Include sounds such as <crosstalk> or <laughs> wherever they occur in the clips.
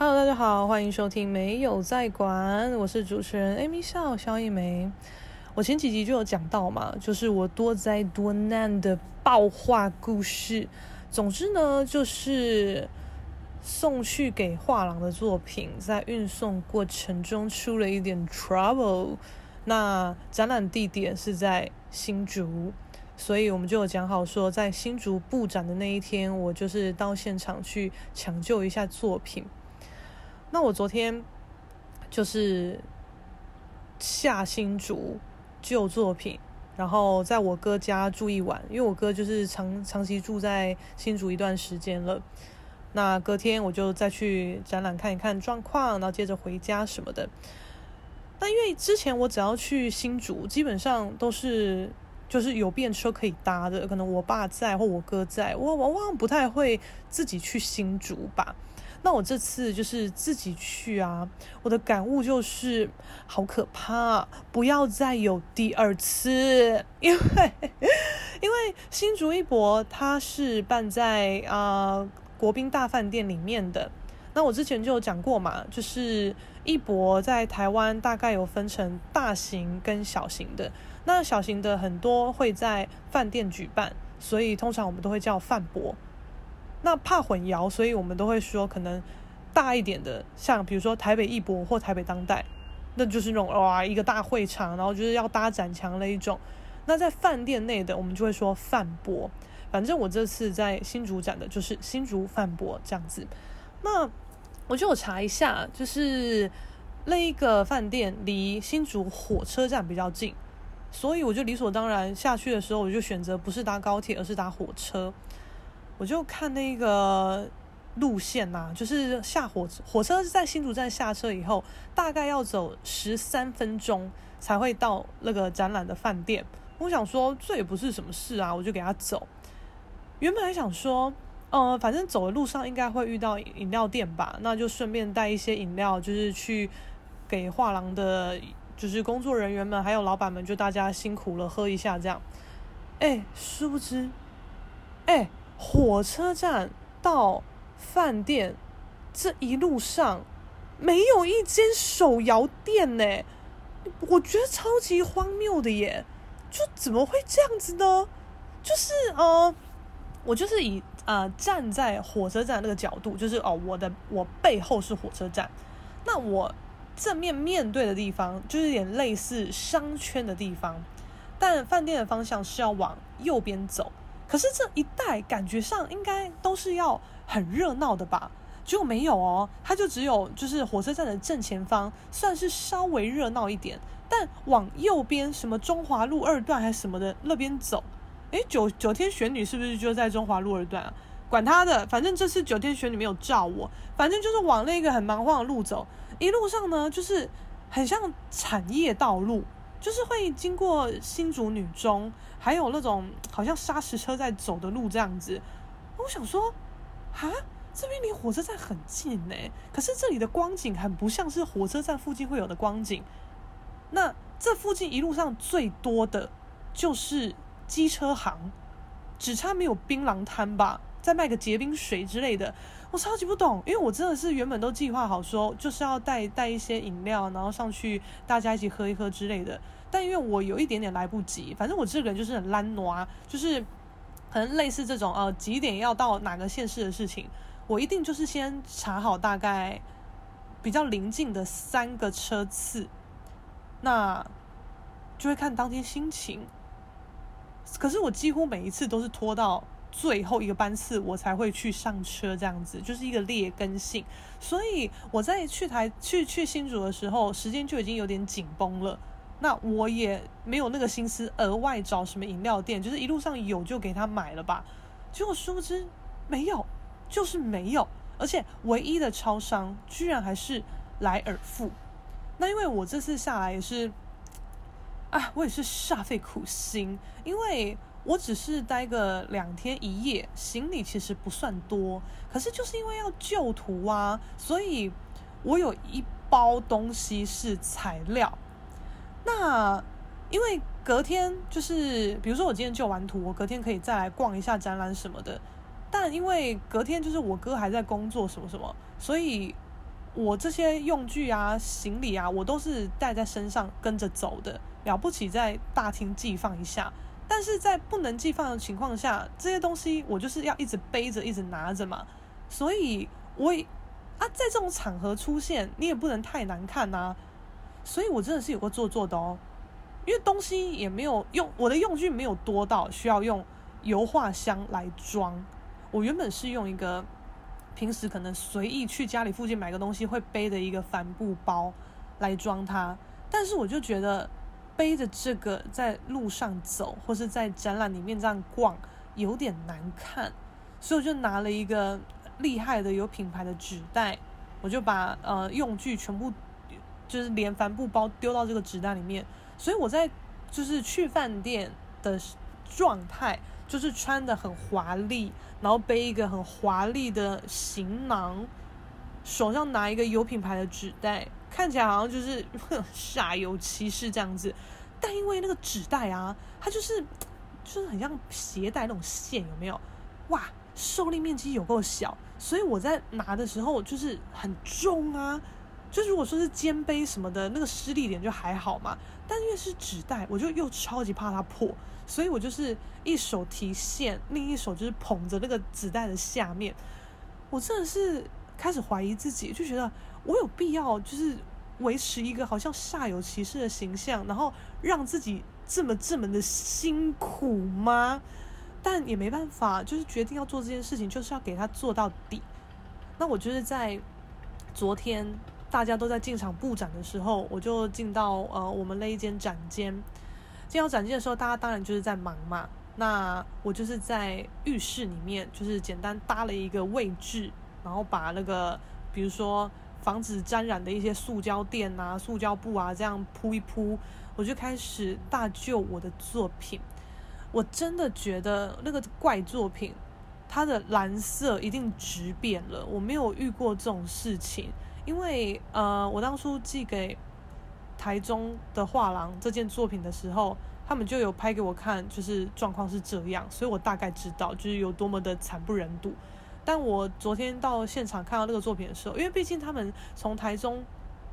Hello，大家好，欢迎收听没有在管，我是主持人 Amy 笑萧一梅。我前几集就有讲到嘛，就是我多灾多难的爆画故事。总之呢，就是送去给画廊的作品，在运送过程中出了一点 trouble。那展览地点是在新竹，所以我们就有讲好说，在新竹布展的那一天，我就是到现场去抢救一下作品。那我昨天就是下新竹旧作品，然后在我哥家住一晚，因为我哥就是长长期住在新竹一段时间了。那隔天我就再去展览看一看状况，然后接着回家什么的。那因为之前我只要去新竹，基本上都是就是有便车可以搭的，可能我爸在或我哥在，我往往不太会自己去新竹吧。那我这次就是自己去啊，我的感悟就是好可怕，不要再有第二次，<laughs> 因为因为新竹一博它是办在啊、呃、国宾大饭店里面的。那我之前就有讲过嘛，就是一博在台湾大概有分成大型跟小型的，那小型的很多会在饭店举办，所以通常我们都会叫饭博。那怕混淆，所以我们都会说可能大一点的，像比如说台北艺博或台北当代，那就是那种哇一个大会场，然后就是要搭展墙那一种。那在饭店内的，我们就会说饭博。反正我这次在新竹展的就是新竹饭博这样子。那我就查一下，就是那一个饭店离新竹火车站比较近，所以我就理所当然下去的时候，我就选择不是搭高铁，而是搭火车。我就看那个路线呐、啊，就是下火车，火车是在新竹站下车以后，大概要走十三分钟才会到那个展览的饭店。我想说这也不是什么事啊，我就给他走。原本还想说，呃，反正走的路上应该会遇到饮料店吧，那就顺便带一些饮料，就是去给画廊的，就是工作人员们还有老板们，就大家辛苦了，喝一下这样。哎，殊不知，哎。火车站到饭店这一路上没有一间手摇店呢，我觉得超级荒谬的耶！就怎么会这样子呢？就是呃，我就是以呃站在火车站那个角度，就是哦，我的我背后是火车站，那我正面面对的地方就是有点类似商圈的地方，但饭店的方向是要往右边走。可是这一带感觉上应该都是要很热闹的吧？结果没有哦，它就只有就是火车站的正前方算是稍微热闹一点，但往右边什么中华路二段还是什么的那边走，诶，九九天玄女是不是就在中华路二段啊？管他的，反正这次九天玄女没有照我，反正就是往那个很蛮荒的路走，一路上呢就是很像产业道路。就是会经过新竹女中，还有那种好像砂石车在走的路这样子。我想说，啊，这边离火车站很近呢，可是这里的光景很不像是火车站附近会有的光景。那这附近一路上最多的就是机车行，只差没有槟榔摊吧，再卖个结冰水之类的。我超级不懂，因为我真的是原本都计划好说，就是要带带一些饮料，然后上去大家一起喝一喝之类的。但因为我有一点点来不及，反正我这个人就是很懒惰，就是可能类似这种呃几点要到哪个县市的事情，我一定就是先查好大概比较临近的三个车次，那就会看当天心情。可是我几乎每一次都是拖到。最后一个班次我才会去上车，这样子就是一个劣根性。所以我在去台去去新竹的时候，时间就已经有点紧绷了。那我也没有那个心思额外找什么饮料店，就是一路上有就给他买了吧。结果殊不知没有，就是没有。而且唯一的超商居然还是莱尔富。那因为我这次下来也是，啊，我也是煞费苦心，因为。我只是待个两天一夜，行李其实不算多，可是就是因为要救图啊，所以我有一包东西是材料。那因为隔天就是，比如说我今天救完图，我隔天可以再来逛一下展览什么的。但因为隔天就是我哥还在工作什么什么，所以我这些用具啊、行李啊，我都是带在身上跟着走的。了不起在大厅寄放一下，但是在不能寄放的情况下，这些东西我就是要一直背着、一直拿着嘛。所以我也啊，在这种场合出现，你也不能太难看呐、啊。所以我真的是有个做作的哦，因为东西也没有用，我的用具没有多到需要用油画箱来装。我原本是用一个平时可能随意去家里附近买个东西会背的一个帆布包来装它，但是我就觉得背着这个在路上走或是在展览里面这样逛有点难看，所以我就拿了一个厉害的有品牌的纸袋，我就把呃用具全部就是连帆布包丢到这个纸袋里面，所以我在就是去饭店的状态。就是穿的很华丽，然后背一个很华丽的行囊，手上拿一个有品牌的纸袋，看起来好像就是 <laughs> 煞有其事这样子。但因为那个纸袋啊，它就是就是很像鞋带那种线，有没有？哇，受力面积有够小，所以我在拿的时候就是很重啊。就如果说是肩背什么的，那个施力点就还好嘛。但因为是纸袋，我就又超级怕它破，所以我就是一手提线，另一手就是捧着那个纸袋的下面。我真的是开始怀疑自己，就觉得我有必要就是维持一个好像煞有其事的形象，然后让自己这么这么的辛苦吗？但也没办法，就是决定要做这件事情，就是要给他做到底。那我就是在昨天。大家都在进场布展的时候，我就进到呃我们那一间展间。进到展间的时候，大家当然就是在忙嘛。那我就是在浴室里面，就是简单搭了一个位置，然后把那个比如说防止沾染的一些塑胶垫啊、塑胶布啊这样铺一铺，我就开始大救我的作品。我真的觉得那个怪作品，它的蓝色一定直变了，我没有遇过这种事情。因为呃，我当初寄给台中的画廊这件作品的时候，他们就有拍给我看，就是状况是这样，所以我大概知道就是有多么的惨不忍睹。但我昨天到现场看到那个作品的时候，因为毕竟他们从台中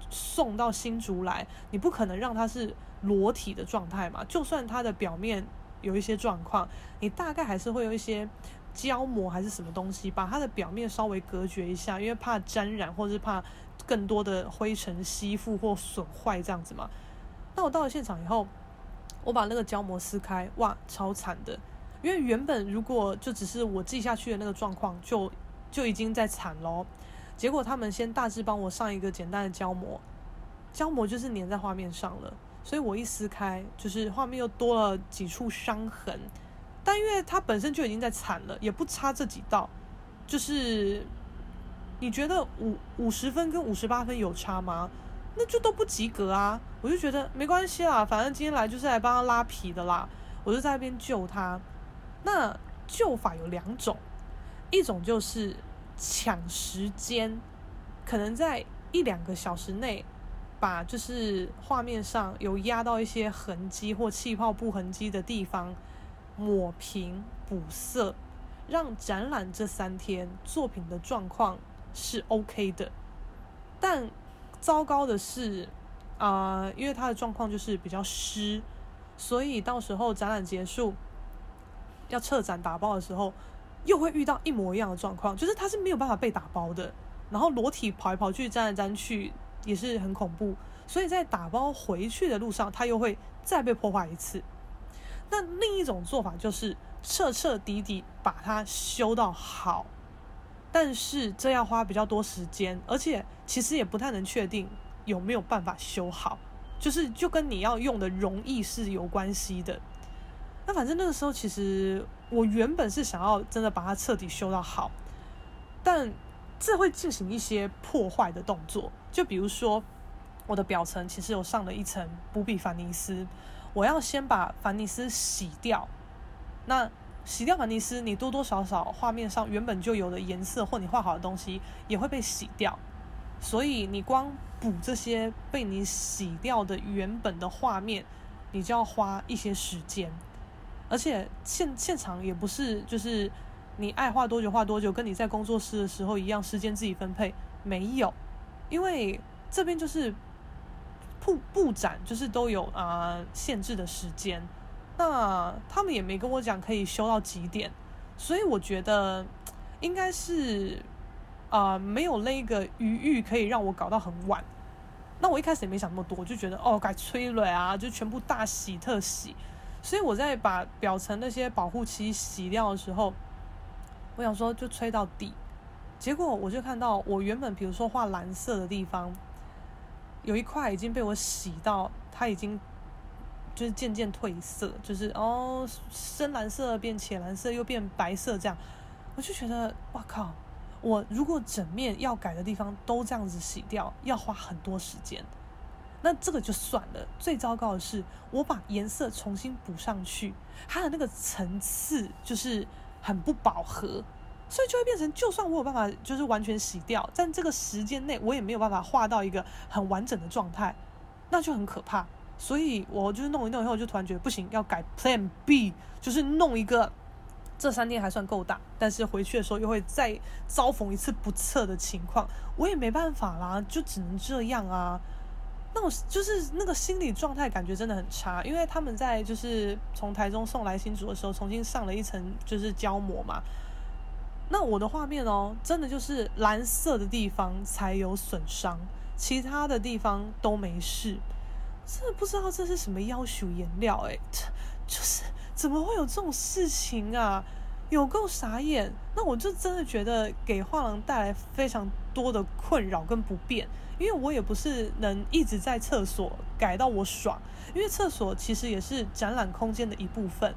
送到新竹来，你不可能让它是裸体的状态嘛，就算它的表面有一些状况，你大概还是会有一些。胶膜还是什么东西，把它的表面稍微隔绝一下，因为怕沾染，或是怕更多的灰尘吸附或损坏这样子嘛。那我到了现场以后，我把那个胶膜撕开，哇，超惨的！因为原本如果就只是我记下去的那个状况，就就已经在惨咯。结果他们先大致帮我上一个简单的胶膜，胶膜就是粘在画面上了，所以我一撕开，就是画面又多了几处伤痕。但因为它本身就已经在惨了，也不差这几道，就是你觉得五五十分跟五十八分有差吗？那就都不及格啊！我就觉得没关系啦，反正今天来就是来帮他拉皮的啦，我就在那边救他。那旧法有两种，一种就是抢时间，可能在一两个小时内，把就是画面上有压到一些痕迹或气泡布痕迹的地方。抹平补色，让展览这三天作品的状况是 OK 的。但糟糕的是，啊、因为它的状况就是比较湿，所以到时候展览结束要撤展打包的时候，又会遇到一模一样的状况，就是它是没有办法被打包的。然后裸体跑来跑去、粘来粘去也是很恐怖，所以在打包回去的路上，它又会再被破坏一次。那另一种做法就是彻彻底底把它修到好，但是这要花比较多时间，而且其实也不太能确定有没有办法修好，就是就跟你要用的容易是有关系的。那反正那个时候，其实我原本是想要真的把它彻底修到好，但这会进行一些破坏的动作，就比如说我的表层其实有上了一层补笔凡尼斯。我要先把凡尼斯洗掉，那洗掉凡尼斯，你多多少少画面上原本就有的颜色或你画好的东西也会被洗掉，所以你光补这些被你洗掉的原本的画面，你就要花一些时间，而且现现场也不是就是你爱画多久画多久，跟你在工作室的时候一样，时间自己分配，没有，因为这边就是布布展，就是都有啊、限制的时间，那他们也没跟我讲可以修到几点，所以我觉得应该是啊、没有那个余裕可以让我搞到很晚。那我一开始也没想那么多，我就觉得哦，该催了啊，就全部大洗特洗。所以我在把表层那些保护漆洗掉的时候，我想说就吹到底。结果我就看到我原本比如说画蓝色的地方，有一块已经被我洗到，它已经就是渐渐褪色，就是哦深蓝色变浅蓝色又变白色这样。我就觉得哇靠！我如果整面要改的地方都这样子洗掉，要花很多时间。那这个就算了，最糟糕的是我把颜色重新补上去，它的那个层次就是很不饱和，所以就会变成，就算我有办法就是完全洗掉，但这个时间内我也没有办法画到一个很完整的状态，那就很可怕。所以我就是弄一弄以后，就突然觉得不行，要改 Plan B，就是弄一个。这三天还算够大，但是回去的时候又会再遭逢一次不测的情况，我也没办法啦，就只能这样啊。那我就是那个心理状态感觉真的很差，因为他们在就是从台中送来新竹的时候，重新上了一层就是胶膜嘛。那我的画面哦，真的就是蓝色的地方才有损伤，其他的地方都没事。真的不知道这是什么要求颜料诶，就是。怎么会有这种事情啊？有够傻眼！那我就真的觉得给画廊带来非常多的困扰跟不便，因为我也不是能一直在厕所改到我爽，因为厕所其实也是展览空间的一部分，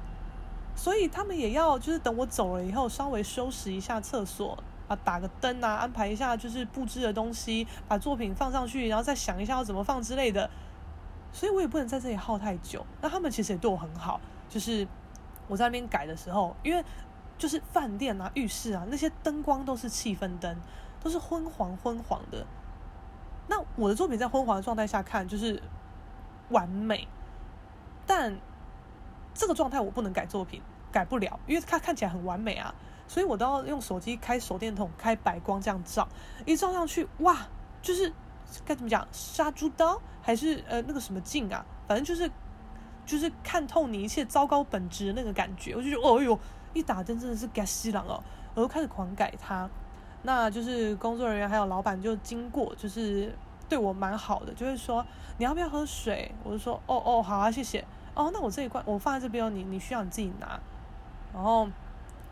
所以他们也要就是等我走了以后稍微收拾一下厕所啊，打个灯啊，安排一下就是布置的东西，把作品放上去，然后再想一下要怎么放之类的，所以我也不能在这里耗太久。那他们其实也对我很好。就是我在那边改的时候，因为就是饭店啊、浴室啊那些灯光都是气氛灯，都是昏黄昏黄的。那我的作品在昏黄的状态下看就是完美，但这个状态我不能改作品，改不了，因为它看起来很完美啊，所以我都要用手机开手电筒、开白光这样照，一照上去，哇，就是该怎么讲，杀猪刀还是呃那个什么镜啊，反正就是。就是看透你一切糟糕本质的那个感觉，我就觉得哦哟，一打灯真的是该死人哦，我就开始狂改它。那就是工作人员还有老板就经过，就是对我蛮好的，就会说你要不要喝水？我就说哦哦好啊，谢谢。哦，那我这一罐我放在这边哦，你你需要你自己拿。然后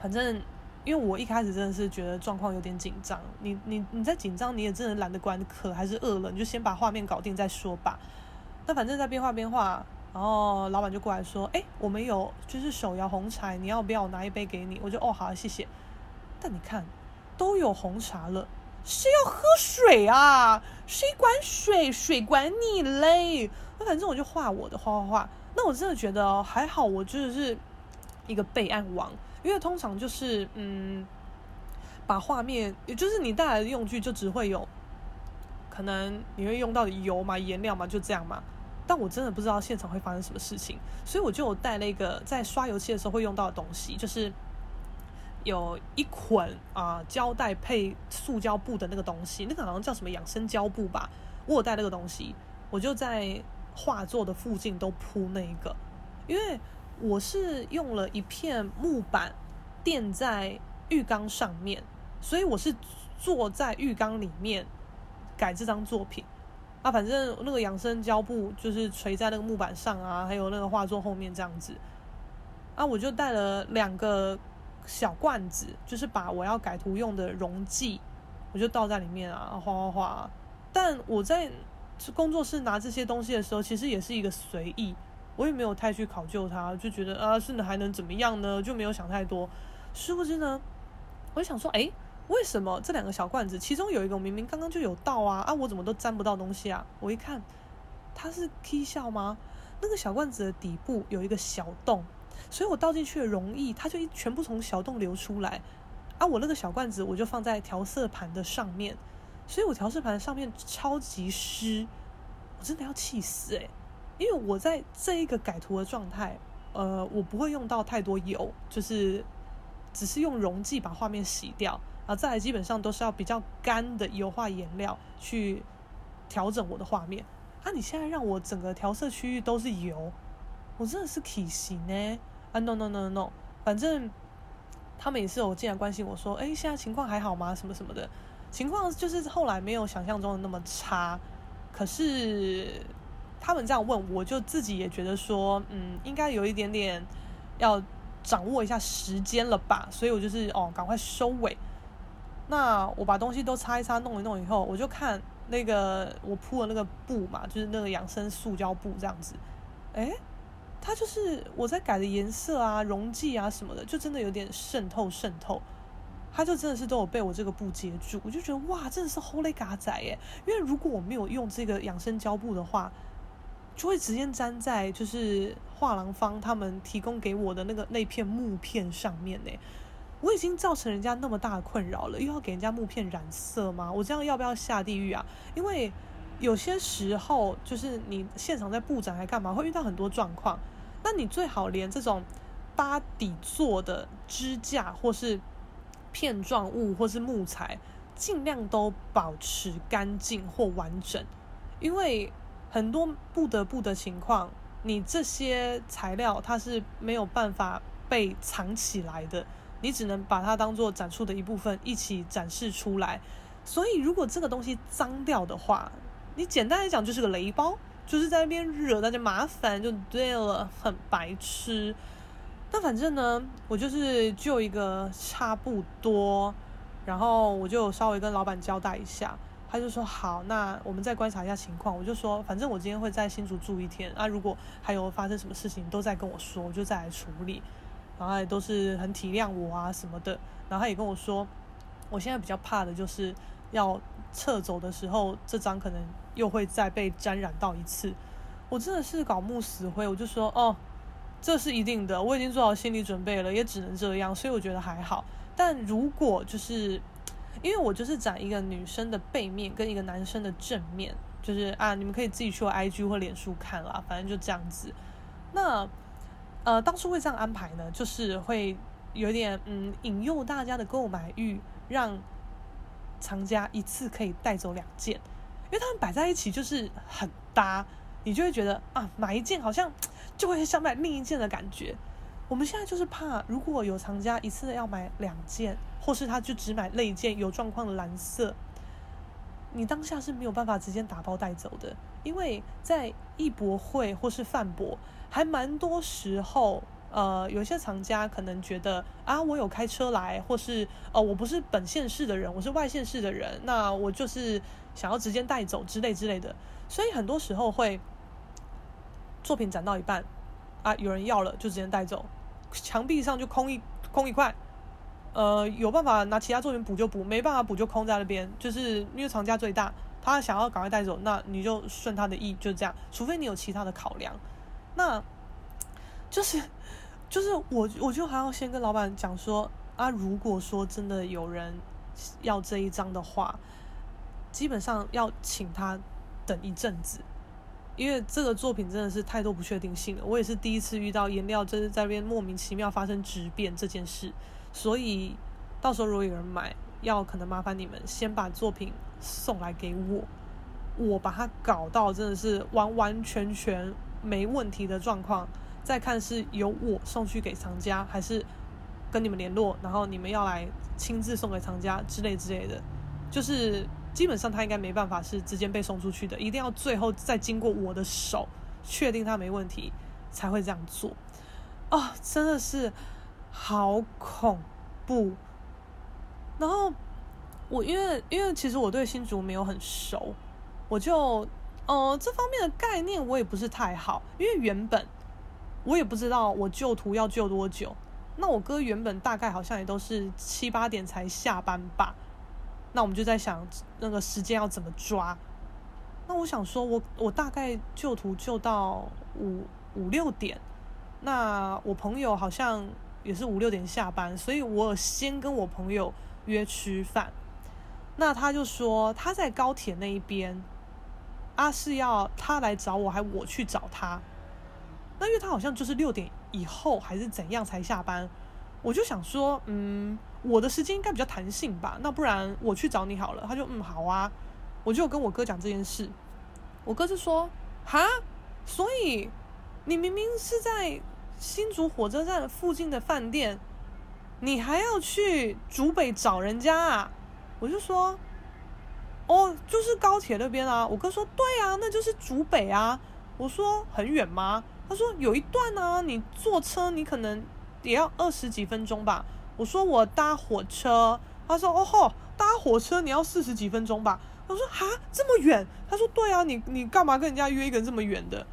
反正因为我一开始真的是觉得状况有点紧张，你你你在紧张，你也真的懒得管渴还是饿了，你就先把画面搞定再说吧。那反正在边画边画。然后老板就过来说：“哎，我们有就是手摇红茶，你要不要我拿一杯给你？”我就哦好，谢谢。但你看，都有红茶了，谁要喝水啊？谁管水？水管你嘞？那反正我就画我的，画画画。那我真的觉得哦，还好，我就是一个备案王，因为通常就是嗯，把画面，也就是你带来的用具就只会有，可能你会用到的油嘛、颜料嘛，就这样嘛。但我真的不知道现场会发生什么事情，所以我就有带那个在刷油漆的时候会用到的东西，就是有一捆啊胶带配塑胶布的那个东西，那个好像叫什么养生胶布吧。我有带那个东西，我就在画作的附近都铺那一个，因为我是用了一片木板垫在浴缸上面，所以我是坐在浴缸里面改这张作品。啊，反正那个养生胶布就是垂在那个木板上啊，还有那个画作后面这样子。啊，我就带了两个小罐子，就是把我要改图用的溶剂，我就倒在里面啊，哗哗哗。但我在工作室拿这些东西的时候，其实也是一个随意，我也没有太去考究它，就觉得啊，是呢还能怎么样呢？就没有想太多。殊不知呢，我就想说，哎。为什么这两个小罐子，其中有一个明明刚刚就有倒啊啊，我怎么都沾不到东西啊？我一看，它是 K 笑吗？那个小罐子的底部有一个小洞，所以我倒进去的溶液，它就一全部从小洞流出来啊！我那个小罐子我就放在调色盘的上面，所以我调色盘上面超级湿，我真的要气死诶、因为我在这一个改图的状态，呃，我不会用到太多油，就是只是用溶剂把画面洗掉。啊，再来基本上都是要比较干的油画颜料去调整我的画面。啊，你现在让我整个调色区域都是油，我真的是体型呢？，no no no no no，反正他们也是有进来关心我说，哎，现在情况还好吗？什么什么的，情况就是后来没有想象中的那么差，可是他们这样问，我就自己也觉得说，嗯，应该有一点点要掌握一下时间了吧，所以我就是哦，赶快收尾。那我把东西都擦一擦，弄一弄以后，我就看那个我铺的那个布嘛，就是那个养生塑胶布这样子。诶，它就是我在改的颜色啊、溶剂啊什么的，就真的有点渗透渗透。它就真的是都有被我这个布接住，我就觉得哇，真的是好嘞嘎仔耶！因为如果我没有用这个养生胶布的话，就会直接粘在就是画廊方他们提供给我的那个那片木片上面呢。我已经造成人家那么大的困扰了，又要给人家木片染色吗？我这样要不要下地狱啊？因为有些时候就是你现场在布展还干嘛，会遇到很多状况。那你最好连这种搭底座的支架或是片状物或是木材，尽量都保持干净或完整，因为很多不得不的情况，你这些材料它是没有办法被藏起来的。你只能把它当做展出的一部分一起展示出来，所以如果这个东西脏掉的话，你简单来讲就是个雷包，就是在那边惹大家麻烦就对了，很白痴。那反正呢，我就是就一个差不多，然后我就稍微跟老板交代一下，他就说好，那我们再观察一下情况。我就说，反正我今天会在新竹住一天，啊，如果还有发生什么事情，都在跟我说，我就再来处理。然后也都是很体谅我啊什么的，然后他也跟我说，我现在比较怕的就是要撤走的时候，这张可能又会再被沾染到一次。我真的是搞木死灰，我就说哦，这是一定的，我已经做好心理准备了，也只能这样，所以我觉得还好。但如果就是因为我就是展一个女生的背面跟一个男生的正面，就是啊，你们可以自己去我 IG 或脸书看啦，反正就这样子。那。呃，当初会这样安排呢，就是会有点嗯引诱大家的购买欲，让藏家一次可以带走两件，因为他们摆在一起就是很搭，你就会觉得啊买一件好像就会想买另一件的感觉。我们现在就是怕如果有藏家一次要买两件，或是他就只买那一件有状况的蓝色，你当下是没有办法直接打包带走的，因为在艺博会或是饭博。还蛮多时候，呃，有些藏家可能觉得啊，我有开车来，或是哦、呃，我不是本县市的人，我是外县市的人，那我就是想要直接带走之类之类的，所以很多时候会作品展到一半啊，有人要了就直接带走，墙壁上就空一空一块，呃，有办法拿其他作品补就补，没办法补就空在那边，就是因为藏家最大，他想要赶快带走，那你就顺他的意，就这样，除非你有其他的考量。那，就是，就是我，我就还要先跟老板讲说啊，如果说真的有人要这一张的话，基本上要请他等一阵子，因为这个作品真的是太多不确定性了。我也是第一次遇到颜料就是在那边莫名其妙发生质变这件事，所以到时候如果有人买，要可能麻烦你们先把作品送来给我，我把它搞到真的是完完全全。没问题的状况，再看是由我送去给藏家，还是跟你们联络，然后你们要来亲自送给藏家之类之类的，就是基本上他应该没办法是直接被送出去的，一定要最后再经过我的手，确定他没问题才会这样做。啊、哦，真的是好恐怖。然后我因为因为其实我对新竹没有很熟，我就。哦、呃，这方面的概念我也不是太好，因为原本我也不知道我旧徒要救多久。那我哥原本大概好像也都是七八点才下班吧。那我们就在想那个时间要怎么抓。那我想说我我大概旧徒就到五五六点。那我朋友好像也是五六点下班，所以我先跟我朋友约吃饭。那他就说他在高铁那一边。啊，是要他来找我，还我去找他？那因为他好像就是六点以后还是怎样才下班，我就想说，嗯，我的时间应该比较弹性吧，那不然我去找你好了。他就嗯好啊，我就跟我哥讲这件事，我哥就说，哈，所以你明明是在新竹火车站附近的饭店，你还要去竹北找人家啊？我就说，哦，就是高铁那边啊。我哥说，对啊，那就是竹北啊。我说很远吗？他说有一段啊，你坐车你可能也要二十几分钟吧。我说我搭火车，他说哦吼，搭火车你要四十几分钟吧。我说哈，这么远？他说对啊，你你干嘛跟人家约一个这么远的？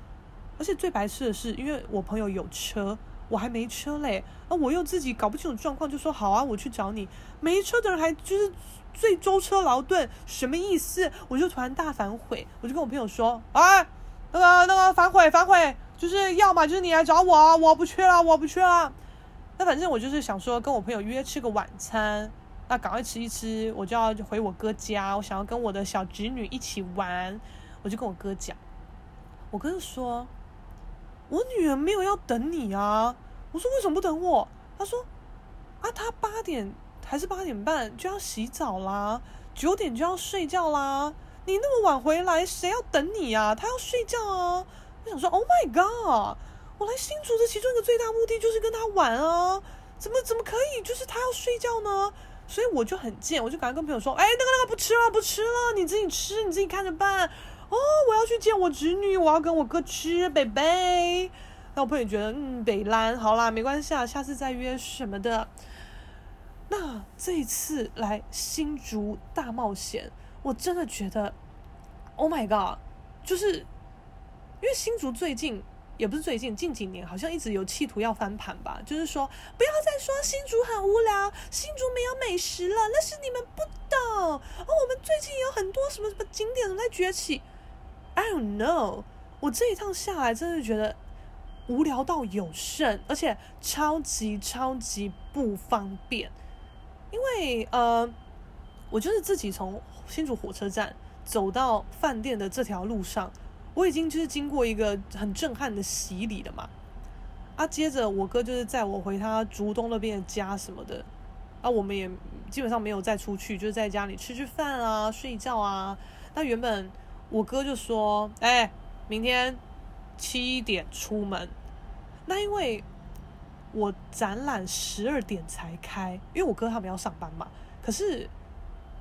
而且最白痴的是，因为我朋友有车，我还没车嘞，啊，我又自己搞不清楚状况，就说好啊，我去找你。没车的人还就是最舟车劳顿，什么意思？我就突然大反悔，我就跟我朋友说，哎，那个那个反悔反悔。就是要么就是你来找我，我不去了，我不去了。那反正我就是想说跟我朋友约吃个晚餐，那赶快吃一吃，我就要回我哥家。我想要跟我的小侄女一起玩，我就跟我哥讲。我哥就说：“我女儿没有要等你啊。”我说：“为什么不等我？”他说：“啊，她八点还是八点半就要洗澡啦，九点就要睡觉啦。你那么晚回来，谁要等你啊？她要睡觉啊。”我想说，Oh my God！我来新竹的其中一个最大目的就是跟他玩啊，怎么怎么可以？就是他要睡觉呢？所以我就很贱，我就赶快跟朋友说，哎，那个那个不吃了，不吃了，你自己吃，你自己看着办。哦，我要去见我侄女，我要跟我哥吃，北北。那我朋友觉得，嗯，北兰，好啦，没关系啊，下次再约什么的。那这一次来新竹大冒险，我真的觉得，Oh my God！就是。因为新竹最近也不是最近，近几年好像一直有企图要翻盘吧。就是说，不要再说新竹很无聊，新竹没有美食了，那是你们不懂。哦，我们最近有很多什么什么景点都在崛起。I don't know，我这一趟下来真的觉得无聊到有剩，而且超级超级不方便。因为呃，我就是自己从新竹火车站走到饭店的这条路上。我已经就是经过一个很震撼的洗礼了嘛，啊，接着我哥就是载我回他竹东那边的家什么的，啊，我们也基本上没有再出去，就是在家里吃吃饭啊，睡觉啊。那原本我哥就说，哎，明天七点出门，那因为我展览十二点才开，因为我哥他们要上班嘛，可是。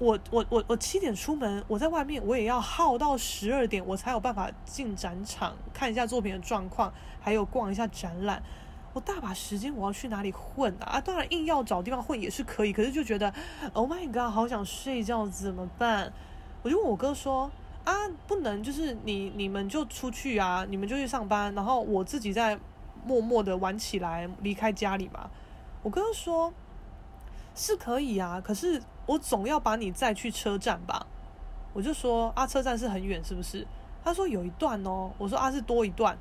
我我我我七点出门，我在外面我也要耗到十二点，我才有办法进展场看一下作品的状况，还有逛一下展览。我大把时间，我要去哪里混啊？啊，当然硬要找地方混也是可以，可是就觉得，Oh my god，好想睡觉，怎么办？我就问我哥说啊，不能就是你你们就出去啊，你们就去上班，然后我自己在默默的玩起来，离开家里嘛。我哥说是可以啊，可是。我总要把你载去车站吧，我就说啊，车站是很远是不是？他说有一段哦，我说啊，是多一段，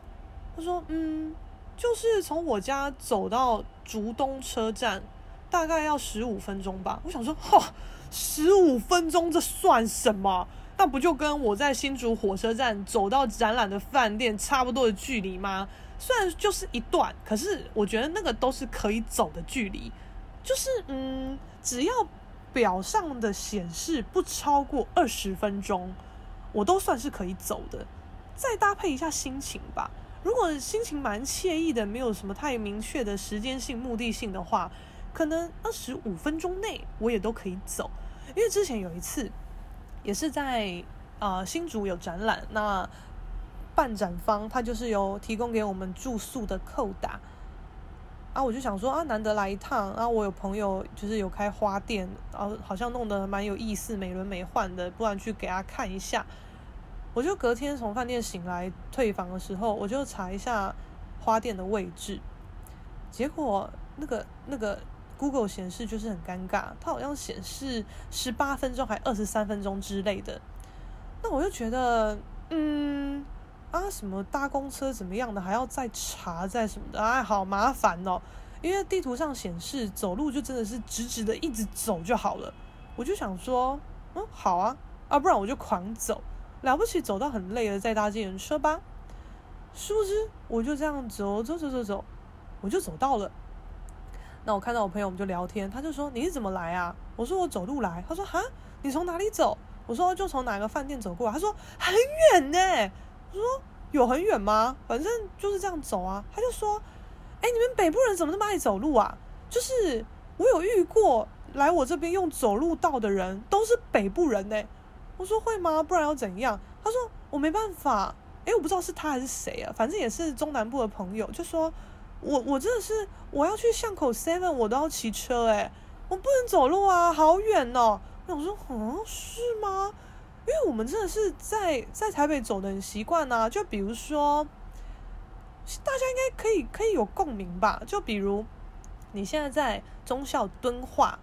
他说嗯，就是从我家走到竹东车站，大概要十五分钟吧。我想说，哈，十五分钟这算什么？那不就跟我在新竹火车站走到展览的饭店差不多的距离吗？虽然就是一段，可是我觉得那个都是可以走的距离，就是嗯，只要。表上的显示不超过二十分钟，我都算是可以走的。再搭配一下心情吧。如果心情蛮惬意的，没有什么太明确的时间性、目的性的话，可能二十五分钟内我也都可以走。因为之前有一次，也是在啊、呃、新竹有展览，那办展方他就是有提供给我们住宿的扣打。啊，我就想说啊，难得来一趟，然后我有朋友就是有开花店，然后好像弄得蛮有意思，美轮美奂的，不然去给他看一下。我就隔天从饭店醒来退房的时候，我就查一下花店的位置，结果那个那个 Google 显示就是很尴尬，它好像显示十八分钟还二十三分钟之类的。那我就觉得，嗯。啊，什么搭公车怎么样的，还要再查再什么的，哎，好麻烦哦。因为地图上显示走路就真的是直直的一直走就好了。我就想说，嗯，好啊，啊，不然我就狂走，了不起走到很累了再搭计程车吧。殊不知，我就这样走走走走走，我就走到了。那我看到我朋友，我们就聊天，他就说你是怎么来啊？我说我走路来。他说哈，你从哪里走？我说就从哪个饭店走过。他说很远呢。我说有很远吗？反正就是这样走啊。他就说，哎，你们北部人怎么那么爱走路啊？就是我有遇过来我这边用走路到的人，都是北部人呢。我说会吗？不然要怎样？他说我没办法。哎，我不知道是他还是谁啊，反正也是中南部的朋友，就说。我我真的是我要去巷口 Seven，我都要骑车诶，我不能走路啊，好远哦。我想说，嗯，是吗？因为我们真的是在在台北走的很习惯啊。就比如说，大家应该可以可以有共鸣吧？就比如你现在在忠孝敦化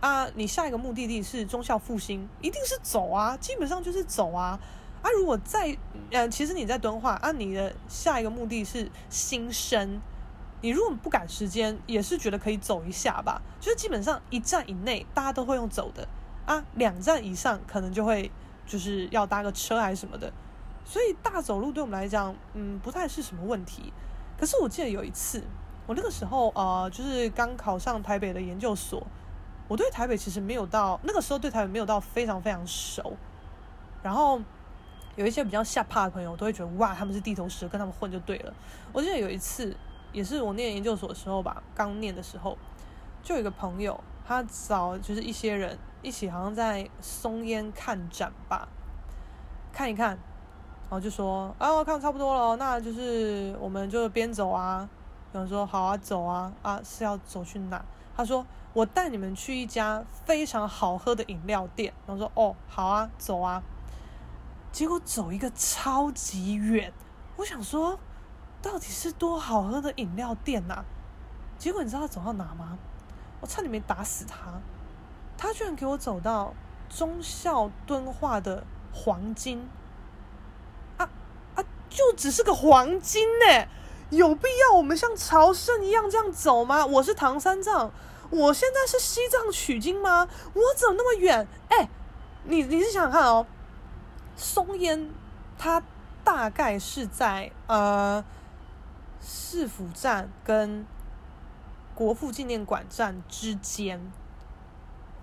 啊，你下一个目的地是忠孝复兴，一定是走啊，基本上就是走啊。啊，如果在呃，其实你在敦化啊，你的下一个目的是新生。你如果不赶时间，也是觉得可以走一下吧。就是基本上一站以内，大家都会用走的啊。两站以上，可能就会就是要搭个车还是什么的。所以大走路对我们来讲，嗯，不太是什么问题。可是我记得有一次，我那个时候呃，就是刚考上台北的研究所，我对台北其实没有到那个时候对台北没有到非常非常熟。然后有一些比较吓怕的朋友，都会觉得哇，他们是地头蛇，跟他们混就对了。我记得有一次。也是我念研究所的时候吧，刚念的时候，就有一个朋友，他找就是一些人一起，好像在松烟看展吧，看一看，然后就说啊，我看差不多了，那就是我们就边走啊。然后说好啊，走啊，啊是要走去哪？他说我带你们去一家非常好喝的饮料店。然后说哦，好啊，走啊。结果走一个超级远，我想说。到底是多好喝的饮料店呐、结果你知道他走到哪吗？我差点没打死他。他居然给我走到忠孝敦化的黄金啊啊！就只是个黄金呢，有必要我们像朝圣一样这样走吗？我是唐三藏，我现在是西藏取经吗？我走那么远？哎，你你是想看哦，松烟它大概是在呃。市府站跟国父纪念馆站之间，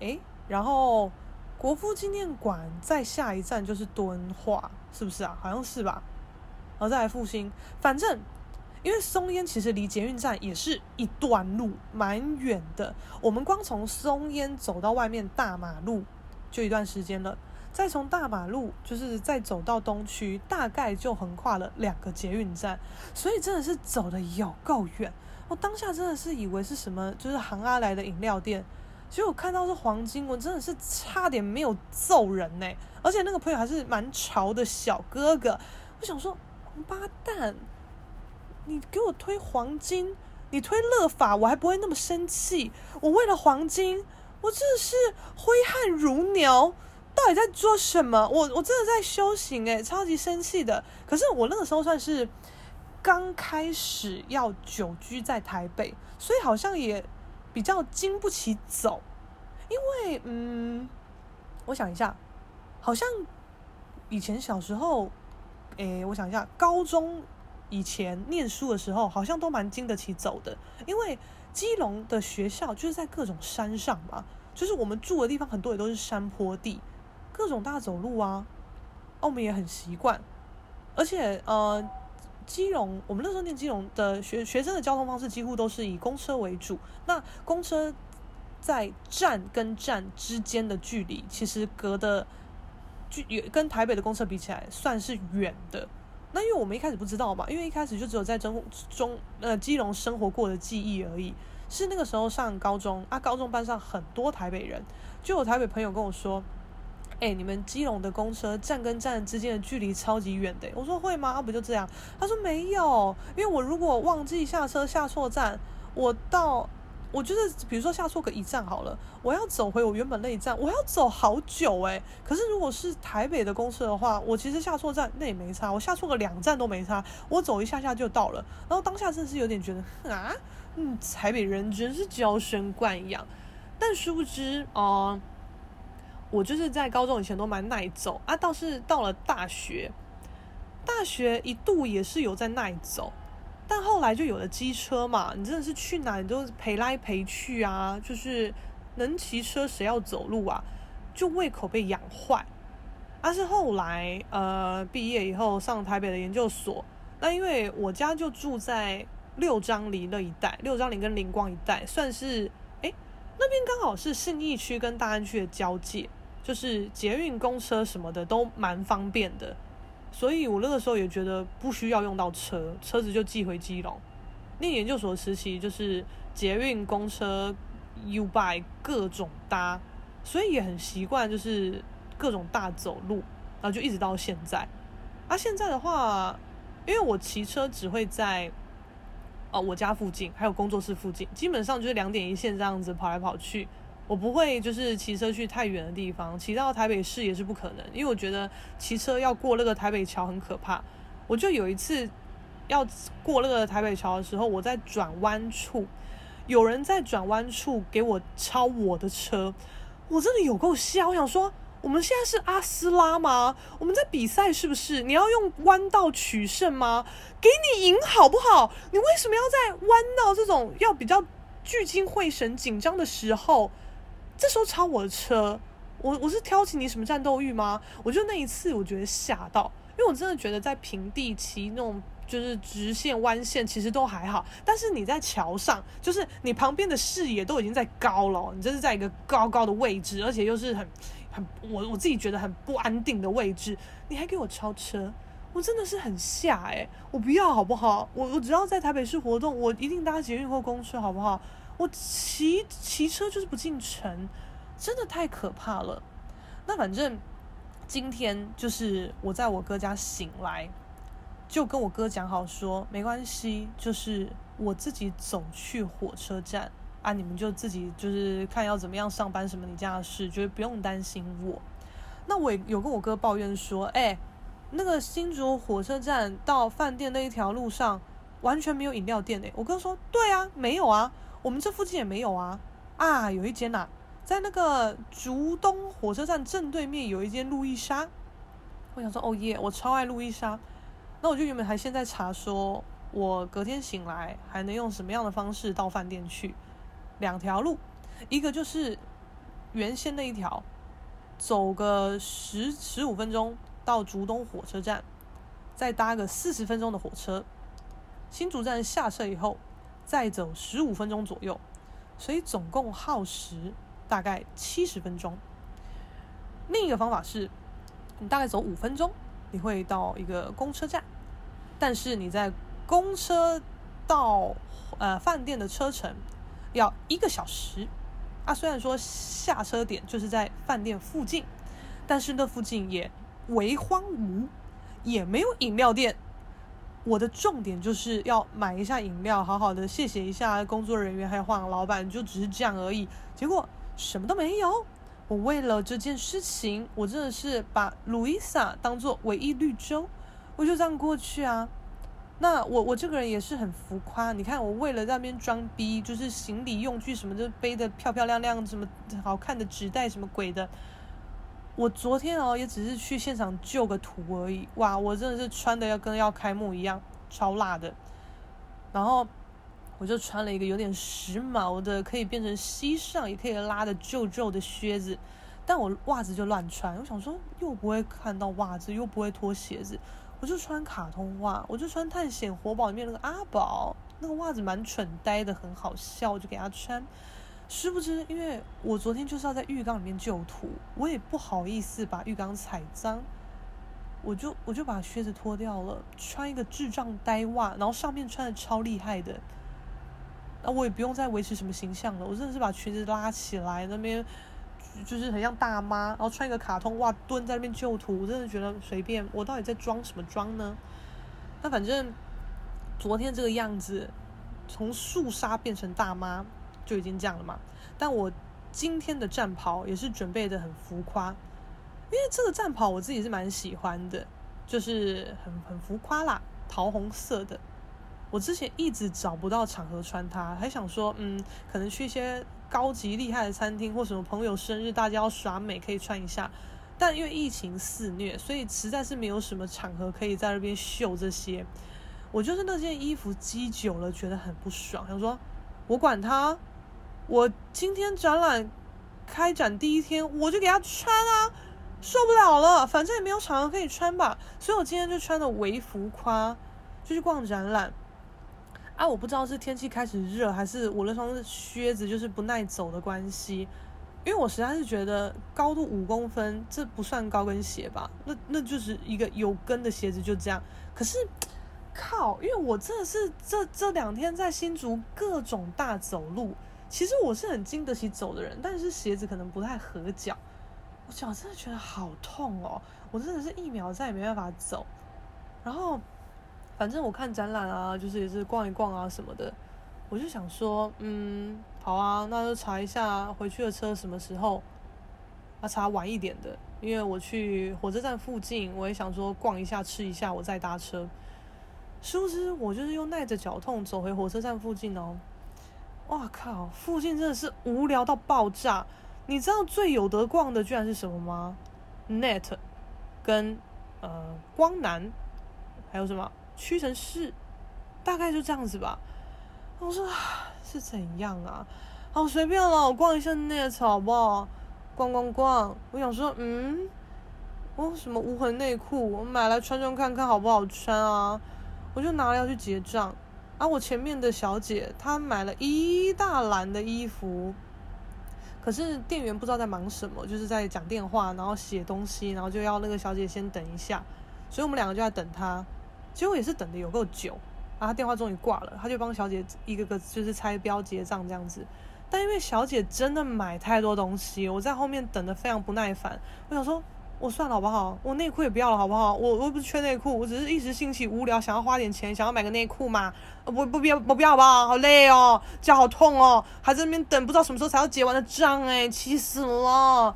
诶，然后国父纪念馆再下一站就是敦化，是不是啊？好像是吧。然后再来复兴，反正因为松烟其实离捷运站也是一段路，蛮远的。我们光从松烟走到外面大马路就一段时间了。再从大马路，就是再走到东区，大概就横跨了两个捷运站，所以真的是走得有够远。我当下真的是以为是什么，就是杭阿来的饮料店，结果我看到是黄金，我真的是差点没有揍人呢。而且那个朋友还是蛮潮的小哥哥，我想说，王八蛋，你给我推黄金，你推乐法，我还不会那么生气。我为了黄金，我真的是挥汗如牛。到底在做什么？我我真的在修行诶，超级生气的。可是我那个时候算是刚开始要久居在台北，所以好像也比较经不起走。因为嗯，我想一下，好像以前小时候，诶，我想一下，高中以前念书的时候，好像都蛮经得起走的。因为基隆的学校就是在各种山上嘛，就是我们住的地方很多也都是山坡地。各种大走路啊，我们也很习惯，而且呃，基隆我们那时候念基隆的学学生的交通方式几乎都是以公车为主。那公车在站跟站之间的距离，其实隔的距也跟台北的公车比起来算是远的。那因为我们一开始不知道嘛，因为一开始就只有在中中呃基隆生活过的记忆而已。是那个时候上高中啊，高中班上很多台北人，就有台北朋友跟我说。哎、你们基隆的公车站跟站之间的距离超级远的。我说会吗？不就这样？他说没有，因为我如果忘记下车下错站，我到我就是比如说下错个一站好了，我要走回我原本那一站，我要走好久哎。可是如果是台北的公车的话，我其实下错站那也没差，我下错个两站都没差，我走一下下就到了。然后当下真的是有点觉得啊，嗯，台北人真是娇生惯养。但殊不知哦。呃我就是在高中以前都蛮耐走啊，倒是到了大学，大学一度也是有在耐走，但后来就有了机车嘛，你真的是去哪你都陪来陪去啊，就是能骑车谁要走路啊？就胃口被养坏。但是后来呃毕业以后上台北的研究所，那因为我家就住在六张犁那一带，六张犁跟灵光一带算是哎那边刚好是信义区跟大安区的交界，就是捷运公车什么的都蛮方便的。所以我那个时候也觉得不需要用到车，车子就寄回基隆。念研究所实习就是捷运、公车、U-Bike 各种搭，所以也很习惯就是各种大走路，然后就一直到现在。啊，现在的话，因为我骑车只会在哦我家附近，还有工作室附近，基本上就是两点一线这样子跑来跑去。我不会就是骑车去太远的地方，骑到台北市也是不可能，因为我觉得骑车要过那个台北桥很可怕。我就有一次要过那个台北桥的时候，我在转弯处，有人在转弯处给我超我的车，我真的有够吓！我想说，我们现在是阿斯拉吗？我们在比赛是不是？你要用弯道取胜吗？给你赢好不好？你为什么要在弯道这种要比较聚精会神、紧张的时候？这时候超我的车，我我是挑起你什么战斗欲吗？我就那一次，我觉得吓到，因为我真的觉得在平地骑那种就是直线弯线其实都还好，但是你在桥上，就是你旁边的视野都已经在高了，你这是在一个高高的位置，而且又是很很我我自己觉得很不安定的位置，你还给我超车，我真的是很吓诶，我不要好不好？我我只要在台北市活动，我一定搭捷运或公车好不好？我骑骑车就是不进城，真的太可怕了。那反正今天就是我在我哥家醒来，就跟我哥讲好说，没关系，就是我自己走去火车站啊，你们就自己就是看要怎么样上班什么你家的事，就是不用担心我。那我也有跟我哥抱怨说，哎，那个新竹火车站到饭店那一条路上完全没有饮料店诶。我哥说，对啊，没有啊。我们这附近也没有啊，啊，有一间呐、在那个竹东火车站正对面有一间路易莎。我想说，哦耶，我超爱路易莎。那我就原本还现在查说，我隔天醒来还能用什么样的方式到饭店去？两条路，一个就是原先那一条，走个十十五分钟到竹东火车站，再搭个四十分钟的火车，新竹站下车以后。再走十五分钟左右，所以总共耗时大概七十分钟。另一个方法是，你大概走五分钟，你会到一个公车站，但是你在公车到呃饭店的车程要一个小时。啊，虽然说下车点就是在饭店附近，但是那附近也为荒芜，也没有饮料店。我的重点就是要买一下饮料，好好的谢谢一下工作人员，还有黄老板，就只是这样而已。结果什么都没有。我为了这件事情，我真的是把路易莎当做唯一绿洲，我就这样过去啊。那我我这个人也是很浮夸，你看我为了那边装逼，就是行李用具什么的背得漂漂亮亮，什么好看的纸袋什么鬼的。我昨天哦，也只是去现场救个图而已。哇，我真的是穿的要跟要开幕一样，超辣的。然后我就穿了一个有点时髦的，可以变成膝上也可以拉的皱皱的靴子，但我袜子就乱穿。我想说又不会看到袜子，又不会脱鞋子，我就穿卡通袜，我就穿探险活宝里面那个阿宝，那个袜子蛮蠢呆的，很好笑，我就给他穿。殊不知，因为我昨天就是要在浴缸里面救图，我也不好意思把浴缸踩脏，我就我就把靴子脱掉了，穿一个智障呆袜，然后上面穿的超厉害的，那我也不用再维持什么形象了，我真的是把裙子拉起来，那边就是很像大妈，然后穿一个卡通袜蹲在那边救图，我真的觉得随便，我到底在装什么装呢？那反正昨天这个样子，从素纱变成大妈。就已经这样了嘛，但我今天的战袍也是准备的很浮夸，因为这个战袍我自己是蛮喜欢的，就是很很浮夸啦，桃红色的。我之前一直找不到场合穿它，还想说，嗯，可能去一些高级厉害的餐厅或什么朋友生日，大家要耍美可以穿一下。但因为疫情肆虐，所以实在是没有什么场合可以在那边秀这些。我就是那件衣服积久了，觉得很不爽，想说，我管它，我今天展览开展第一天，我就给他穿啊，受不了了，反正也没有场合可以穿吧，所以我今天就穿的微浮夸，就去逛展览。啊，我不知道是天气开始热，还是我那双靴子就是不耐走的关系。因为我实在是觉得高度五公分，这不算高跟鞋吧？那那就是一个有跟的鞋子，就这样。可是靠，因为我真的是这这两天在新竹各种大走路，其实我是很经得起走的人，但是鞋子可能不太合脚，我脚真的觉得好痛哦，我真的是一秒再也没办法走。然后反正我看展览啊，就是也是逛一逛啊什么的。我就想说，嗯，好啊，那就查一下回去的车什么时候，啊，查晚一点的，因为我去火车站附近，我也想说逛一下吃一下，我再搭车。殊不知我就是又耐着脚痛走回火车站附近哦。哇靠，附近真的是无聊到爆炸。你知道最有得逛的居然是什么吗？Net，跟呃光南，还有什么屈臣氏，大概就这样子吧。我说是怎样啊？好随便了，我逛一下 Net 好不好？逛逛逛。我想说，嗯，哦，什么无痕内裤，我买来穿穿看看好不好穿啊？我就拿了要去结账。啊，我前面的小姐她买了一大篮的衣服，可是店员不知道在忙什么，就是在讲电话，然后写东西，然后就要那个小姐先等一下，所以我们两个就在等她，结果也是等的有够久。然后他电话终于挂了，他就帮小姐一个个就是拆标结账这样子。但因为小姐真的买太多东西，我在后面等的非常不耐烦。我想说，我算了好不好？我内裤也不要了好不好？我我又不是缺内裤，我只是一时兴起无聊，想要花点钱，想要买个内裤嘛。不不不要不要好不好？好累哦，脚好痛哦，还在那边等，不知道什么时候才要结完的账哎，气死了。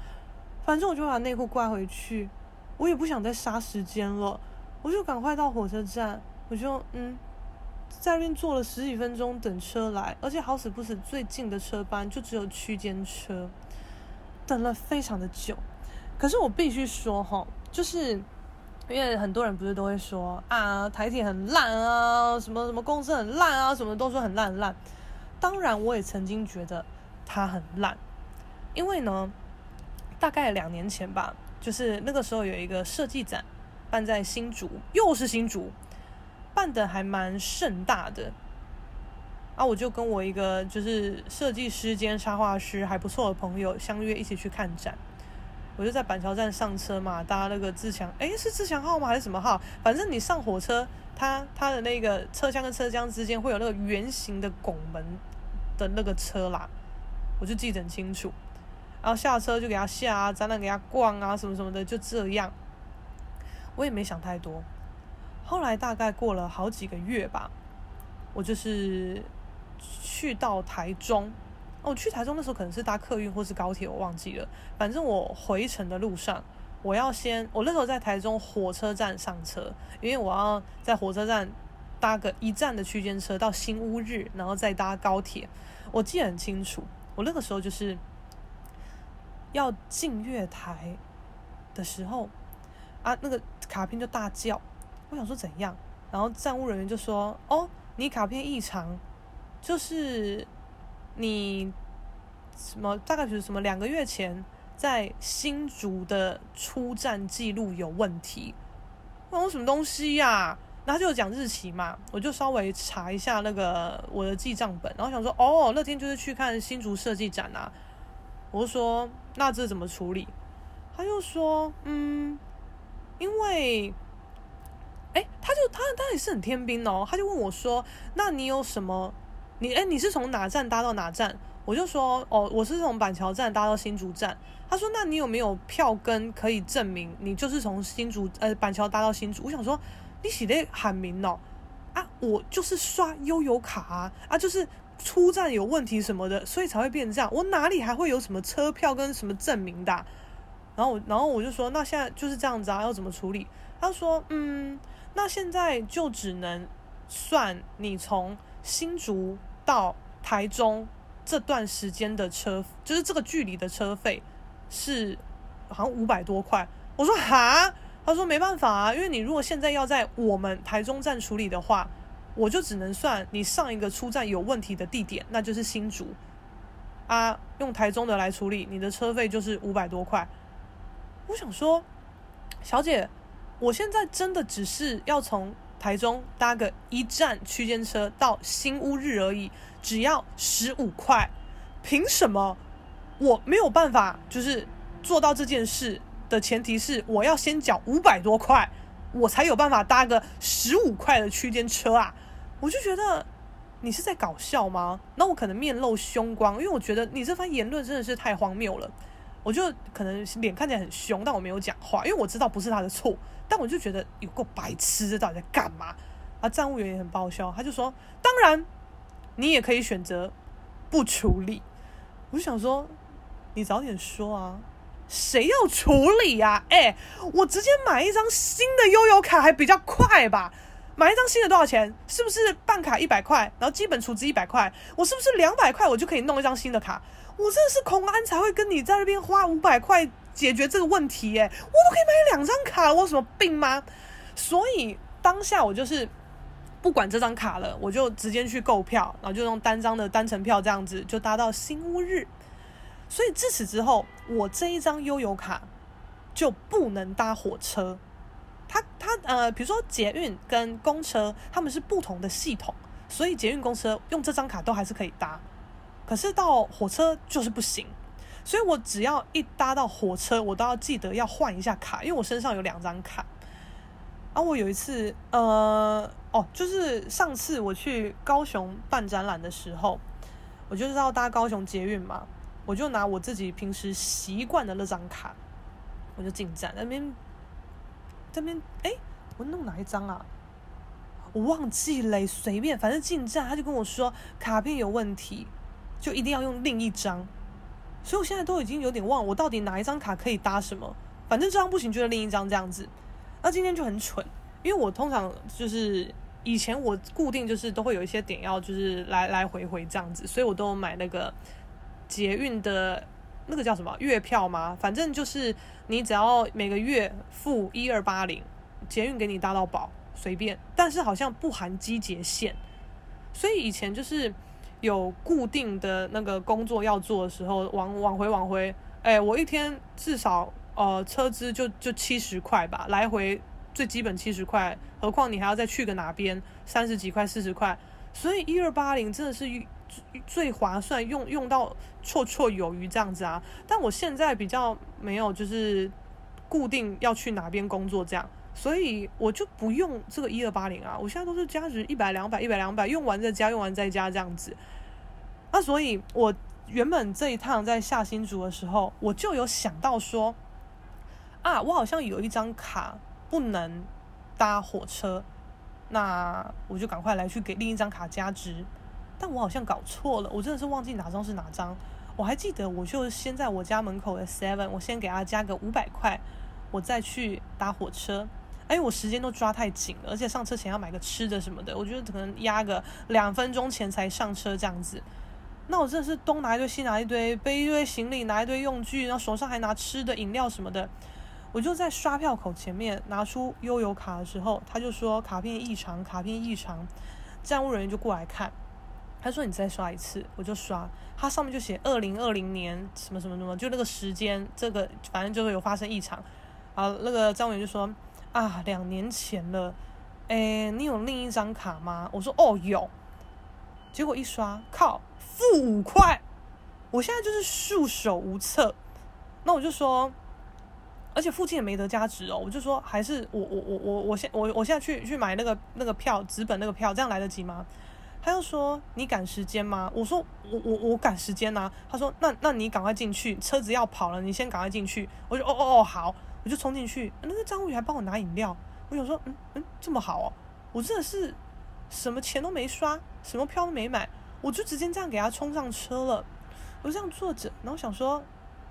反正我就把内裤挂回去，我也不想再杀时间了，我就赶快到火车站，我就嗯。在那边坐了十几分钟等车来，而且好死不死最近的车班就只有区间车，等了非常的久。可是我必须说哈，就是因为很多人不是都会说啊，台铁很烂啊，什么什么公司很烂啊，什么都说很烂很烂。当然我也曾经觉得它很烂，因为呢，大概两年前吧，就是那个时候有一个设计展办在新竹，又是新竹。办的还蛮盛大的啊！我就跟我一个就是设计师兼插画师还不错的朋友相约一起去看展。我就在板桥站上车嘛，搭那个自强，诶，是自强号吗？还是什么号？反正你上火车，它它的那个车厢跟车厢之间会有那个圆形的拱门的那个车啦，我就记得很清楚。然后下车就给他下啊，展览给他逛啊，什么什么的，就这样。我也没想太多。后来大概过了好几个月吧，我就是去到台中。哦，去台中的时候可能是搭客运或是高铁，我忘记了。反正我回程的路上，我要先，我那时候在台中火车站上车，因为我要在火车站搭个一站的区间车到新乌日，然后再搭高铁。我记得很清楚，我那个时候就是要进月台的时候，啊，那个卡片就大叫。我想说怎样，然后站务人员就说：“哦，你卡片异常，就是你什么大概就是什么两个月前在新竹的出站记录有问题。”我什么东西呀、啊？然后就有讲日期嘛，我就稍微查一下那个我的记账本，然后想说：“哦，那天就是去看新竹设计展啊。”我就说：“那这怎么处理？”他就说：“嗯，因为。”哎，他就他他也是很天兵哦，他就问我说：“那你有什么？你哎，你是从哪站搭到哪站？”我就说：“哦，我是从板桥站搭到新竹站。”他说：“那你有没有票根可以证明你就是从新竹呃板桥搭到新竹？”我想说：“你写的喊名哦，啊，我就是刷悠游卡啊，啊，就是出站有问题什么的，所以才会变成这样。我哪里还会有什么车票跟什么证明的？”然后然后我就说：“那现在就是这样子啊，要怎么处理？”他说：“嗯。”那现在就只能算你从新竹到台中这段时间的车，就是这个距离的车费是好像五百多块。我说哈，他说没办法啊，因为你如果现在要在我们台中站处理的话，我就只能算你上一个出站有问题的地点，那就是新竹啊，用台中的来处理，你的车费就是五百多块。我想说，小姐，我现在真的只是要从台中搭个一站区间车到新乌日而已，只要十五块，凭什么我没有办法就是做到这件事？的前提是我要先缴五百多块，我才有办法搭个十五块的区间车啊！我就觉得你是在搞笑吗？那我可能面露凶光，因为我觉得你这番言论真的是太荒谬了。我就可能脸看起来很凶，但我没有讲话，因为我知道不是他的错。但我就觉得有够白痴，这到底在干嘛？啊，站务员也很爆笑，他就说：“当然，你也可以选择不处理。”我就想说，你早点说啊！谁要处理呀、啊？哎、我直接买一张新的悠游卡还比较快吧？买一张新的多少钱？是不是办卡一百块，然后基本储值一百块？我是不是两百块我就可以弄一张新的卡？我真的是空安才会跟你在那边花五百块解决这个问题耶、我都可以买两张卡，我有什么病吗？所以当下我就是不管这张卡了，我就直接去购票，然后就用单张的单程票这样子就搭到新屋日。所以自此之后，我这一张悠游卡就不能搭火车。它它呃，比如说捷运跟公车，他们是不同的系统，所以捷运、公车用这张卡都还是可以搭。可是到火车就是不行。所以我只要一搭到火车，我都要记得要换一下卡，因为我身上有两张卡。啊，我有一次呃哦，就是上次我去高雄办展览的时候，我就是要搭高雄捷运嘛。我就拿我自己平时习惯的那张卡，我就进站那边，这边哎，我弄哪一张啊？我忘记嘞，随便，反正进站他就跟我说卡片有问题，就一定要用另一张。所以我现在都已经有点忘了，我到底哪一张卡可以搭什么？反正这张不行，就是另一张这样子。那今天就很蠢，因为我通常就是以前我固定就是都会有一些点要就是来来回回这样子，所以我都买那个。捷运的那个叫什么月票吗？反正就是你只要每个月付一二八零，捷运给你搭到宝，随便。但是好像不含机捷线，所以以前就是有固定的那个工作要做的时候，往往回往回，哎、我一天至少呃车资就就七十块吧，来回最基本七十块，何况你还要再去个哪边三十几块四十块，所以一二八零真的是。最划算，用用到绰绰有余这样子啊！但我现在比较没有，就是固定要去哪边工作这样，所以我就不用这个一二八零啊！我现在都是加值一百两百一百两百，用完再加，用完再加这样子。那所以，我原本这一趟在下新竹的时候，我就有想到说，啊，我好像有一张卡不能搭火车，那我就赶快来去给另一张卡加值。但我好像搞错了，我真的是忘记哪张是哪张。我还记得，我就先在我家门口的 Seven，我先给他加个五百块，我再去搭火车。哎，我时间都抓太紧了，而且上车前要买个吃的什么的，我觉得可能压个两分钟前才上车这样子。那我真的是东拿一堆西拿一堆，背一堆行李，拿一堆用具，然后手上还拿吃的饮料什么的。我就在刷票口前面拿出悠游卡的时候，他就说卡片异常，卡片异常，站务人员就过来看。他说：“你再刷一次，我就刷。他上面就写二零二零年什么什么什么，就那个时间，这个反正就会有发生异常。啊，那个站务员就说：啊，两年前了，诶，你有另一张卡吗？我说：哦，有。结果一刷，靠，负五块。我现在就是束手无策。那我就说，而且附近也没得加值哦。我就说，还是我我我我我现我我现在去去买那个那个票，纸本那个票，这样来得及吗？”他又说：“你赶时间吗？”我说：“我我我赶时间呐。”他说：“那那你赶快进去，车子要跑了，你先赶快进去。”我就：“哦哦哦，好。”我就冲进去，那个站务员还帮我拿饮料。我想说：“嗯嗯，这么好哦！”我真的是什么钱都没刷，什么票都没买，我就直接这样给他冲上车了。我就这样坐着，然后想说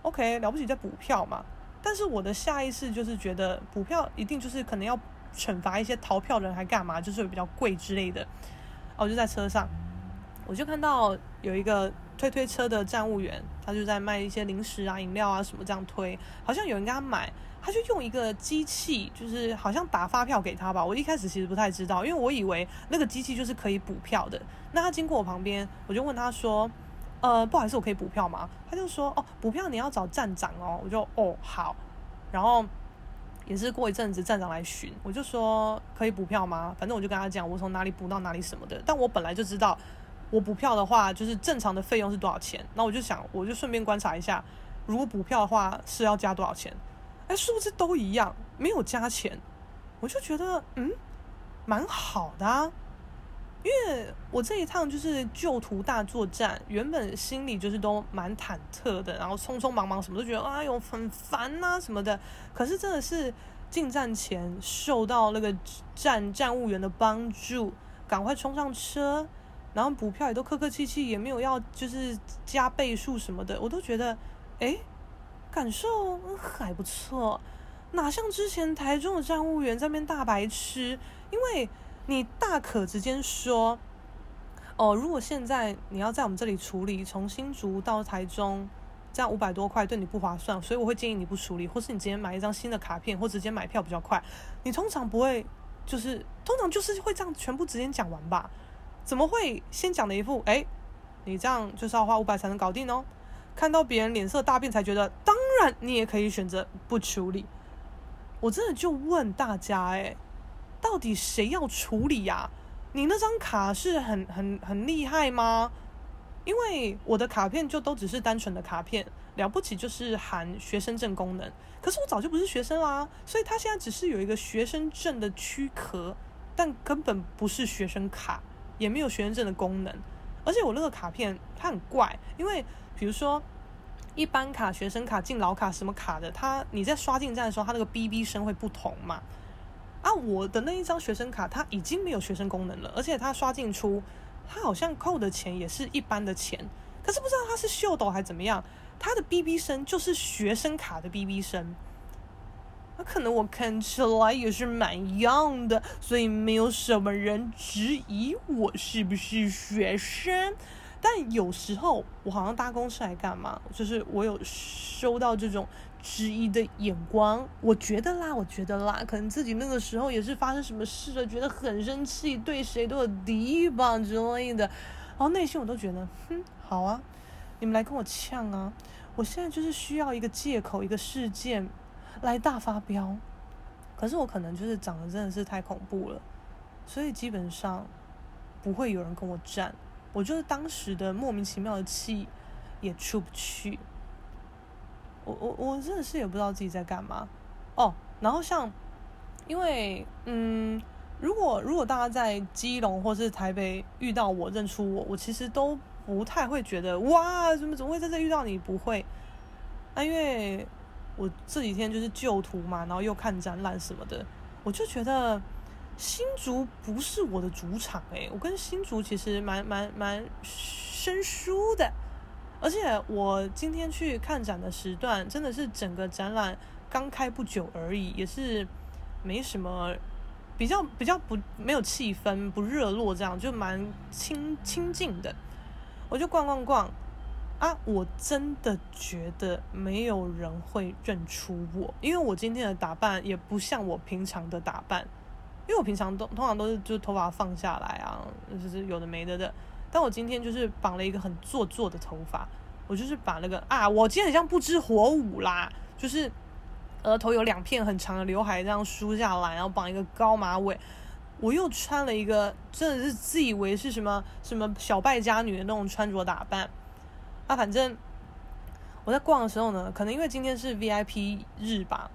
：“OK，了不起再补票嘛。”但是我的下意识就是觉得补票一定就是可能要惩罚一些逃票人，还干嘛？就是比较贵之类的。我就在车上，我就看到有一个推推车的站务员，他就在卖一些零食啊、饮料啊什么这样推，好像有人跟他买，他就用一个机器，就是好像打发票给他吧。我一开始其实不太知道，因为我以为那个机器就是可以补票的。那他经过我旁边，我就问他说：“呃，不好意思，我可以补票吗？”他就说：“哦，补票你要找站长哦。”我就：“哦，好。”然后也是过一阵子站长来巡，我就说：“可以补票吗？”反正我就跟他讲我从哪里补到哪里什么的。但我本来就知道，我补票的话就是正常的费用是多少钱。那我就想，我就顺便观察一下，如果补票的话是要加多少钱。哎，是不是都一样？没有加钱，我就觉得嗯，蛮好的啊。因为我这一趟就是旧图大作战，原本心里就是都蛮忐忑的，然后匆匆忙忙什么都觉得哎呦很烦呐什么的。可是真的是进站前受到那个站站务员的帮助，赶快冲上车，然后补票也都客客气气，也没有要就是加倍数什么的，我都觉得哎。感受还不错，哪像之前台中的站务员在那边大白痴？因为你大可直接说，哦，如果现在你要在我们这里处理，从新竹到台中，这样五百多块对你不划算，所以我会建议你不处理，或是你直接买一张新的卡片，或直接买票比较快。你通常不会，就是通常就是会这样全部直接讲完吧？怎么会先讲的一副，哎，你这样就是要花五百才能搞定哦？看到别人脸色大变，才觉得当然你也可以选择不处理。我真的就问大家，哎，到底谁要处理呀？你那张卡是很很很厉害吗？因为我的卡片就都只是单纯的卡片，了不起就是含学生证功能。可是我早就不是学生啦，所以他现在只是有一个学生证的躯壳，但根本不是学生卡，也没有学生证的功能。而且我那个卡片它很怪，因为。比如说，一般卡、学生卡、敬老卡什么卡的，它你在刷进站的时候，它那个哔哔声会不同嘛？啊，我的那一张学生卡，它已经没有学生功能了，而且它刷进出，它好像扣的钱也是一般的钱，可是不知道它是秀逗还怎么样，它的哔哔声就是学生卡的哔哔声。那可能我看起来也是蛮样的，所以没有什么人质疑我是不是学生。但有时候我好像搭公车来干嘛？就是我有收到这种质疑的眼光，我觉得啦，我觉得啦，可能自己那个时候也是发生什么事了，觉得很生气，对谁都有敌意吧之类的。然后内心我都觉得，哼，好啊，你们来跟我呛啊！我现在就是需要一个借口，一个事件来大发飙。可是我可能就是长得真的是太恐怖了，所以基本上不会有人跟我站。我就是当时的莫名其妙的气也出不去，我我我真的是也不知道自己在干嘛哦。然后像，因为嗯，如果如果大家在基隆或是台北遇到我认出我，我其实都不太会觉得哇，怎么怎么会在这遇到你？不会，啊，因为我这几天就是旧图嘛，然后又看展览什么的，我就觉得。新竹不是我的主场诶、我跟新竹其实蛮蛮蛮生疏的，而且我今天去看展的时段，真的是整个展览刚开不久而已，也是没什么比较比较不没有气氛不热络，这样就蛮清清静的。我就逛逛逛啊，我真的觉得没有人会认出我，因为我今天的打扮也不像我平常的打扮。因为我平常都通常都是就头发放下来啊，就是有的没的的。但我今天就是绑了一个很做作的头发，我就是把那个啊，我今天很像不知火舞啦，就是额头有两片很长的刘海这样梳下来，然后绑一个高马尾。我又穿了一个真的是自以为是什么什么小败家女的那种穿着打扮啊，反正我在逛的时候呢，可能因为今天是 VIP 日吧。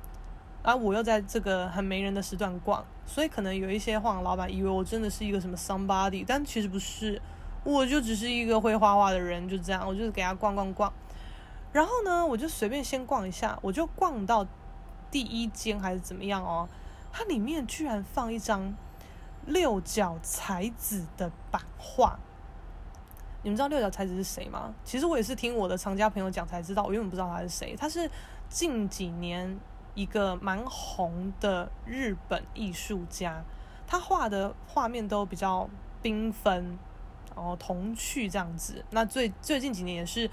啊，我又在这个很没人的时段逛，所以可能有一些画廊老板以为我真的是一个什么 somebody，但其实不是，我就只是一个会画画的人，就这样，我就是给他逛逛逛。然后呢，我就随便先逛一下，我就逛到第一间还是怎么样哦，它里面居然放一张六角彩纸的版画。你们知道六角才子是谁吗？其实我也是听我的藏家朋友讲才知道，我原本不知道他是谁。他是近几年。一个蛮红的日本艺术家，他画的画面都比较缤纷，然后童趣这样子。那最最近几年也是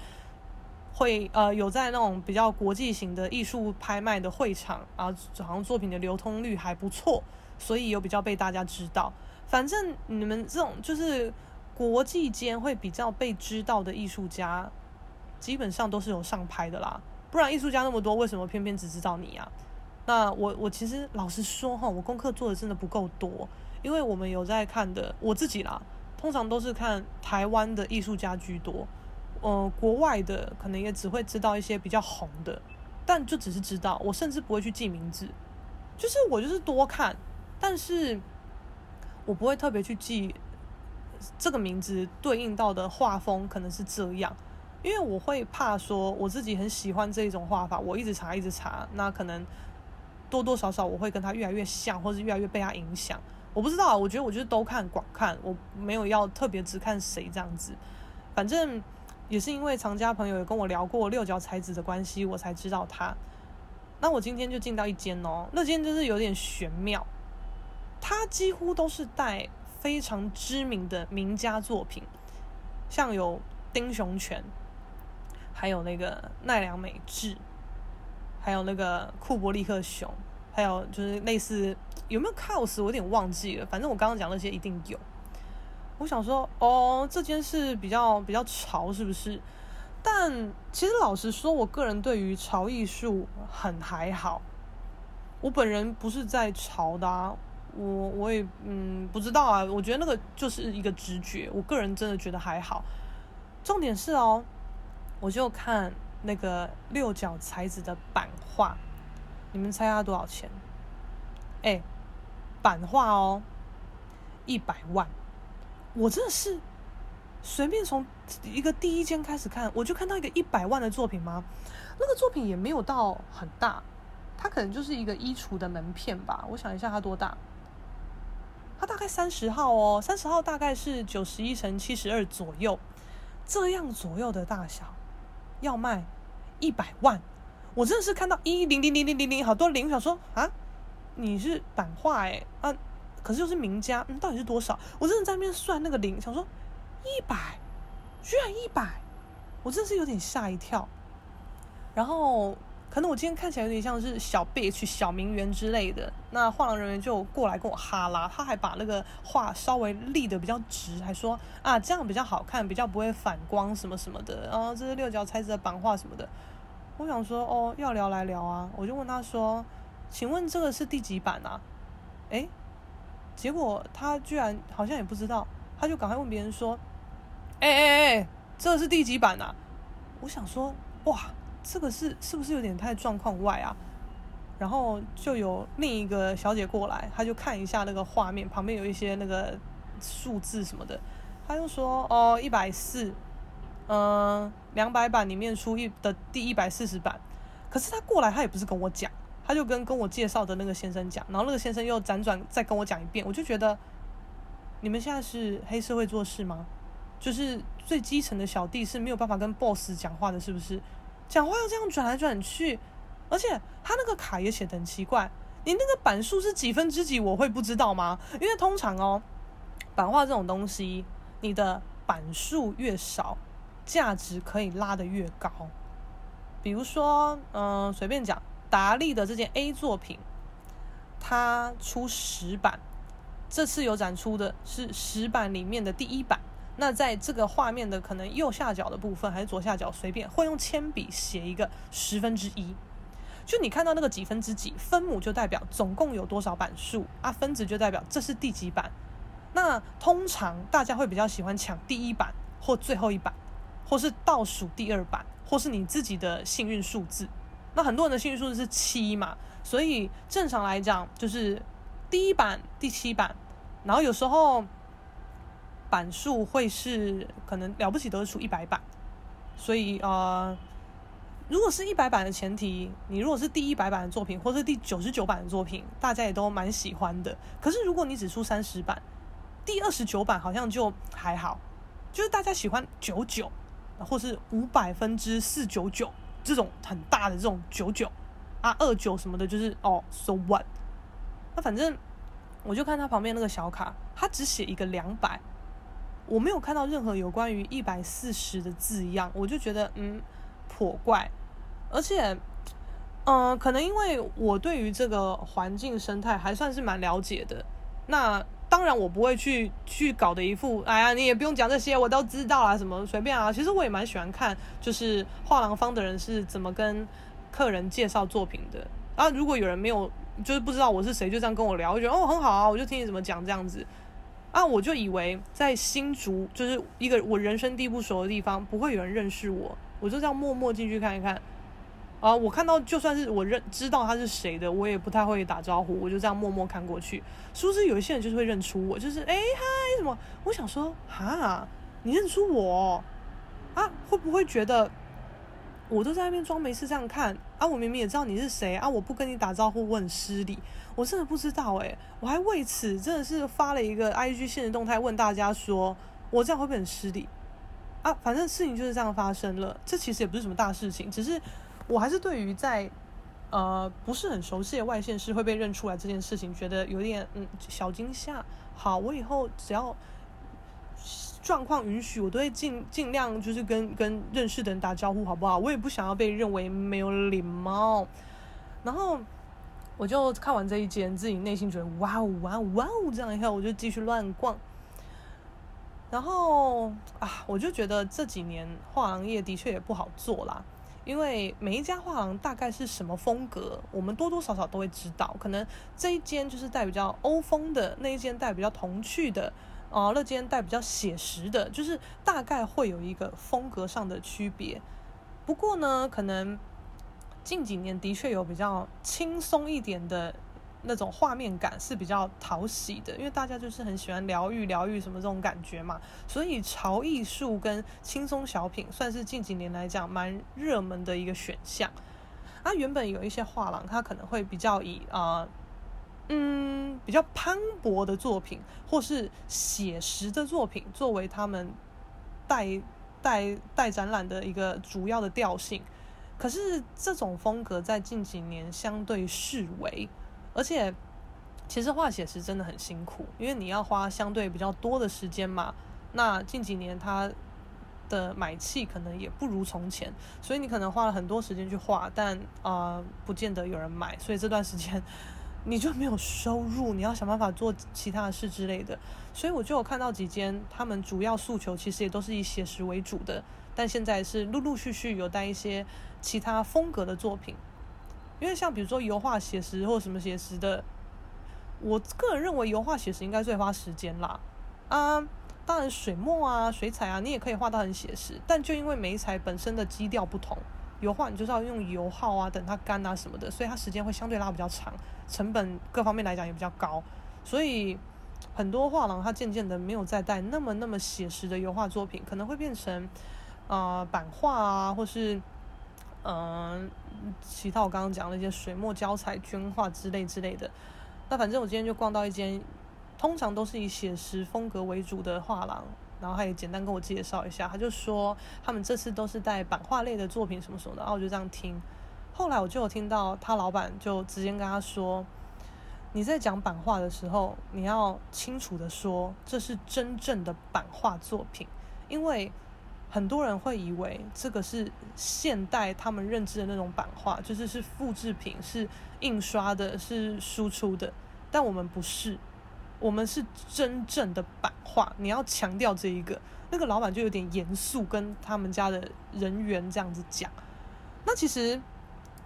会呃有在那种比较国际型的艺术拍卖的会场啊，好像作品的流通率还不错，所以有比较被大家知道。反正你们这种就是国际间会比较被知道的艺术家，基本上都是有上拍的啦。不然艺术家那么多，为什么偏偏只知道你啊？那我我其实老实说哈，我功课做的真的不够多，因为我们有在看的，我自己啦，通常都是看台湾的艺术家居多。呃，国外的可能也只会知道一些比较红的，但就只是知道，我甚至不会去记名字，就是我就是多看，但是我不会特别去记这个名字对应到的画风可能是这样，因为我会怕说我自己很喜欢这一种画法，我一直查一直查，那可能多多少少我会跟他越来越像，或者越来越被他影响，我不知道，我觉得我就是都看广看，我没有要特别只看谁这样子，反正。也是因为藏家朋友有跟我聊过六角彩子的关系，我才知道他。那我今天就进到一间哦，那间就是有点玄妙，它几乎都是带非常知名的名家作品，像有丁雄泉，还有那个奈良美智，还有那个库伯利克熊，还有就是类似有没有 cos 我有点忘记了，反正我刚刚讲那些一定有。我想说，哦，这件事比较比较潮，是不是？但其实老实说，我个人对于潮艺术很还好。我本人不是在潮的啊，我我也嗯不知道啊。我觉得那个就是一个直觉，我个人真的觉得还好。重点是哦，我就看那个六角彩子的版画，你们猜它多少钱？哎，版画哦，一百万。我真的是随便从一个第一间开始看，我就看到一个一百万的作品吗？那个作品也没有到很大，它可能就是一个衣橱的门片吧。我想一下，它多大？它大概三十号哦，三十号大概是九十一乘七十二左右，这样左右的大小要卖一百万。我真的是看到一零零零零零零好多零，想说啊，你是版画哎啊。可是又是名家，嗯，到底是多少？我真的在那边算那个零，想说一百，居然一百，我真的是有点吓一跳。然后可能我今天看起来有点像是小 bitch、小名媛之类的，那画廊人员就过来跟我哈拉，他还把那个画稍微立得比较直，还说啊这样比较好看，比较不会反光什么什么的。然后这是六角彩子的版画什么的。我想说哦，要聊来聊啊，我就问他说，请问这个是第几版啊？诶。结果他居然好像也不知道，他就赶快问别人说：“哎哎哎，这是第几版啊？”我想说：“哇，这个是是不是有点太状况外啊？”然后就有另一个小姐过来，她就看一下那个画面，旁边有一些那个数字什么的，她就说：“哦，一百四，嗯，两百版里面出一的第一百四十版。”可是她过来，她也不是跟我讲。她就跟跟我介绍的那个先生讲，然后那个先生又辗转再跟我讲一遍，我就觉得你们现在是黑社会做事吗？就是最基层的小弟是没有办法跟 boss 讲话的，是不是？讲话要这样转来转去，而且他那个卡也写得很奇怪，你那个版数是几分之几？我会不知道吗？因为通常哦，版画这种东西，你的版数越少，价值可以拉得越高。比如说，嗯、随便讲。达利的这件 A 作品，它出十版，这次有展出的是十版里面的第一版。那在这个画面的可能右下角的部分，还是左下角，随便会用铅笔写一个十分之一。就你看到那个几分之几，分母就代表总共有多少版数啊，分子就代表这是第几版。那通常大家会比较喜欢抢第一版或最后一版，或是倒数第二版，或是你自己的幸运数字。那很多人的幸运数字是七嘛，所以正常来讲就是第一版、第七版，然后有时候版数会是可能了不起都是出一百版，所以呃，如果是一百版的前提，你如果是第一百版的作品，或是第九十九版的作品，大家也都蛮喜欢的。可是如果你只出三十版，第二十九版好像就还好，就是大家喜欢九九，或是五百分之四九九。这种很大的这种九九啊二九什么的，就是哦，so what？那反正我就看他旁边那个小卡，他只写一个两百，我没有看到任何有关于一百四十的字样，我就觉得嗯，颇怪，而且，嗯、可能因为我对于这个环境生态还算是蛮了解的，那当然我不会去去搞的一副，哎呀，你也不用讲这些，我都知道啊，什么随便啊。其实我也蛮喜欢看，就是画廊方的人是怎么跟客人介绍作品的啊。如果有人没有，就是不知道我是谁，就这样跟我聊，我觉得哦很好啊，我就听你怎么讲这样子。啊，我就以为在新竹就是一个我人生地不熟的地方，不会有人认识我，我就这样默默进去看一看。啊，我看到就算是我认知道他是谁的，我也不太会打招呼，我就这样默默看过去。殊不知有一些人就是会认出我，就是哎嗨什么？我想说哈，你认出我啊？会不会觉得我都在那边装没事这样看啊？我明明也知道你是谁啊，我不跟你打招呼，我很失礼。我真的不知道哎、我还为此真的是发了一个 IG 现实动态问大家说，我这样会不会很失礼啊？反正事情就是这样发生了，这其实也不是什么大事情，只是我还是对于在呃不是很熟悉的外线是会被认出来这件事情，觉得有点嗯小惊吓。好，我以后只要状况允许，我都会尽尽量就是跟跟认识的人打招呼，好不好？我也不想要被认为没有礼貌，然后。我就看完这一间，自己内心觉得哇哦哇哦哇哦，这样以后我就继续乱逛。然后啊，我就觉得这几年画廊业的确也不好做啦，因为每一家画廊大概是什么风格，我们多多少少都会知道。可能这一间就是带比较欧风的，那一间带比较童趣的，哦，那间带比较写实的，就是大概会有一个风格上的区别。不过呢，可能。近几年的确有比较轻松一点的那种画面感，是比较讨喜的，因为大家就是很喜欢疗愈、疗愈什么这种感觉嘛，所以潮艺术跟轻松小品算是近几年来讲蛮热门的一个选项。啊，原本有一些画廊，它可能会比较以啊、嗯，比较磅礴的作品或是写实的作品作为他们带带带展览的一个主要的调性。可是这种风格在近几年相对式微，而且其实画写实真的很辛苦，因为你要花相对比较多的时间嘛。那近几年它的买气可能也不如从前，所以你可能花了很多时间去画，但啊、不见得有人买，所以这段时间 <laughs> 你就没有收入，你要想办法做其他的事之类的。所以我就有看到几间，他们主要诉求其实也都是以写实为主的。但现在是陆陆续续有带一些其他风格的作品，因为像比如说油画写实或什么写实的，我个人认为油画写实应该最花时间啦。啊，当然水墨啊、水彩啊，你也可以画到很写实，但就因为媒材本身的基调不同，油画你就是要用油耗啊，等它干啊什么的，所以它时间会相对拉比较长，成本各方面来讲也比较高，所以很多画廊它渐渐的没有再带那么那么写实的油画作品，可能会变成。啊、版画啊，或是嗯、其他我刚刚讲那些水墨、胶彩、绢画之类之类的。那反正我今天就逛到一间，通常都是以写实风格为主的画廊，然后他也简单跟我介绍一下，他就说他们这次都是带版画类的作品什么什么的，然后我就这样听。后来我就有听到他老板就直接跟他说：“你在讲版画的时候，你要清楚的说这是真正的版画作品，因为。”很多人会以为这个是现代他们认知的那种版画，就是是复制品，是印刷的，是输出的。但我们不是，我们是真正的版画。你要强调这一个，那个老板就有点严肃，跟他们家的人员这样子讲。那其实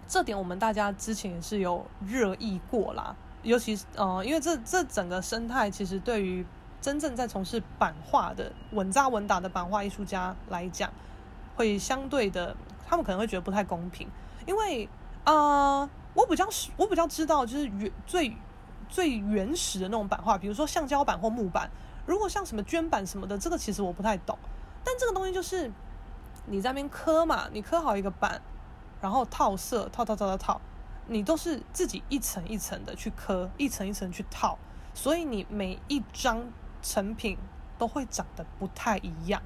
这点我们大家之前也是有热议过啦，尤其是呃，因为这这整个生态其实对于。真正在从事版画的稳扎稳打的版画艺术家来讲，会相对的，他们可能会觉得不太公平，因为啊、我比较我比较知道，就是原最最原始的那种版画，比如说橡胶版或木板。如果像什么绢板什么的，这个其实我不太懂。但这个东西就是你在那边刻嘛，你刻好一个板，然后套色，套套套套套，你都是自己一层一层的去刻，一层一层去套，所以你每一张。成品都会长得不太一样，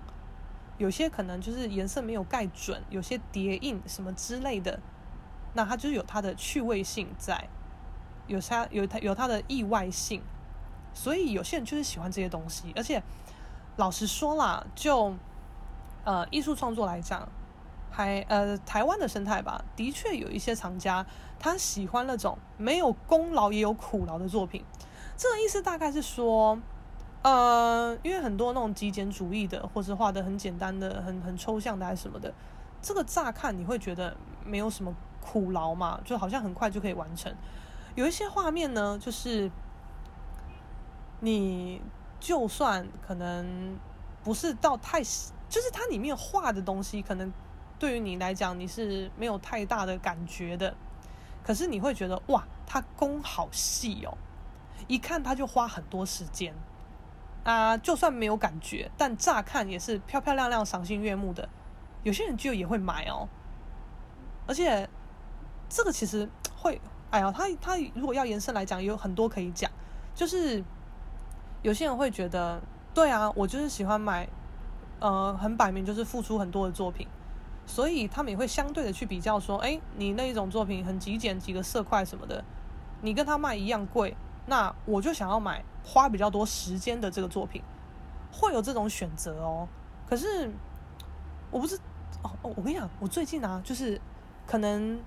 有些可能就是颜色没有盖准，有些叠印什么之类的，那它就是有它的趣味性在，有它有它有它的意外性，所以有些人就是喜欢这些东西。而且老实说啦，就呃艺术创作来讲，还呃台湾的生态吧，的确有一些藏家他喜欢那种没有功劳也有苦劳的作品。这个意思大概是说，呃，因为很多那种极简主义的，或是画的很简单的、很很抽象的还是什么的，这个乍看你会觉得没有什么苦劳嘛，就好像很快就可以完成。有一些画面呢，就是你就算可能不是到太，就是它里面画的东西，可能对于你来讲你是没有太大的感觉的，可是你会觉得哇，它工好细哦。一看他就花很多时间啊，就算没有感觉，但乍看也是漂漂亮亮、赏心悦目的。有些人就也会买哦，而且这个其实会，哎呀，他他如果要延伸来讲，有很多可以讲。就是有些人会觉得，对啊，我就是喜欢买，呃，很摆明就是付出很多的作品，所以他们也会相对的去比较说，哎，你那一种作品很极简，几个色块什么的，你跟他卖一样贵。那我就想要买花比较多时间的这个作品，会有这种选择哦。可是我不是哦，我跟你讲，我最近啊，就是可能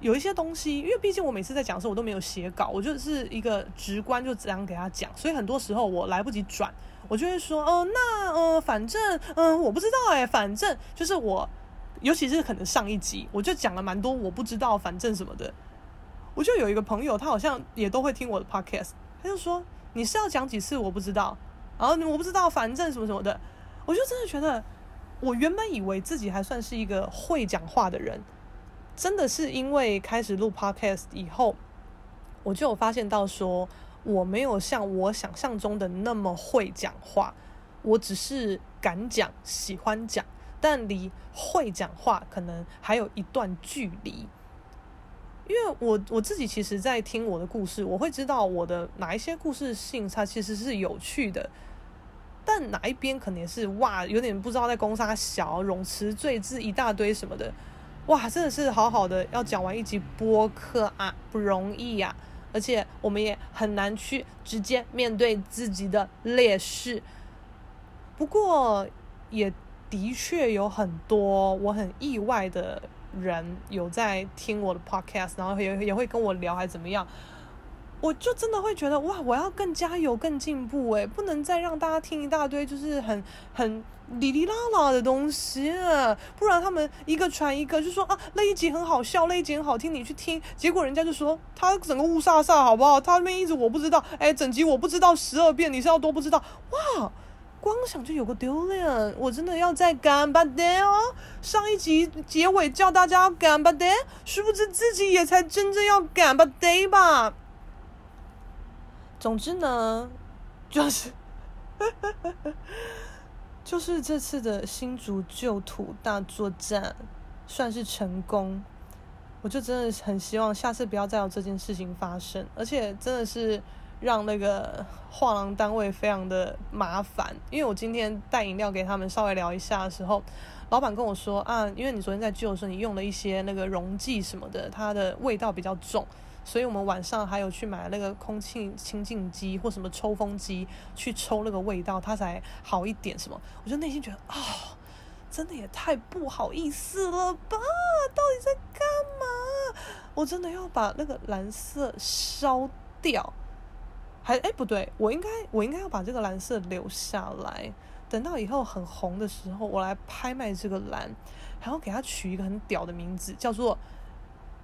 有一些东西，因为毕竟我每次在讲的时候我都没有写稿，我就是一个直观就这样给他讲，所以很多时候我来不及转，我就会说，哦、那呃，反正嗯、我不知道哎，反正就是我，尤其是可能上一集我就讲了蛮多我不知道，反正什么的。我就有一个朋友，他好像也都会听我的 podcast，他就说，你是要讲几次我不知道，然后我不知道，反正什么什么的，我就真的觉得，我原本以为自己还算是一个会讲话的人，真的是因为开始录 podcast 以后，我就有发现到说，我没有像我想象中的那么会讲话，我只是敢讲，喜欢讲，但离会讲话可能还有一段距离。因为我我自己其实，在听我的故事，我会知道我的哪一些故事性它其实是有趣的，但哪一边可能也是哇，有点不知道在攻杀小冗词赘字一大堆什么的，哇，真的是好好的要讲完一集播客啊，不容易呀，而且我们也很难去直接面对自己的劣势，不过也的确有很多我很意外的。人有在听我的 podcast，然后也也会跟我聊，还怎么样？我就真的会觉得哇，我要更加油、更进步诶，不能再让大家听一大堆就是很很哩哩啦啦的东西，不然他们一个传一个，就说啊那一集很好笑，那一集很好听，你去听，结果人家就说他整个雾煞煞，好不好？他那边一直我不知道，哎，整集我不知道十二遍，你是要多不知道？哇！光想就有个丢脸，我真的要再干巴爹哦！上一集结尾叫大家要干巴爹，殊不知自己也才真正要干巴爹吧。总之呢，就是，<laughs> 就是这次的新竹旧土大作战算是成功，我就真的很希望下次不要再有这件事情发生，而且真的是。让那个画廊单位非常的麻烦，因为我今天带饮料给他们稍微聊一下的时候，老板跟我说啊，因为你昨天在旧的时候你用了一些那个溶剂什么的，它的味道比较重，所以我们晚上还有去买那个空气清净机或什么抽风机去抽那个味道，它才好一点。什么？我就内心觉得啊、哦，真的也太不好意思了吧？到底在干嘛？我真的要把那个蓝色烧掉。还哎不对，我应该我应该要把这个蓝色留下来，等到以后很红的时候，我来拍卖这个蓝，然后给它取一个很屌的名字，叫做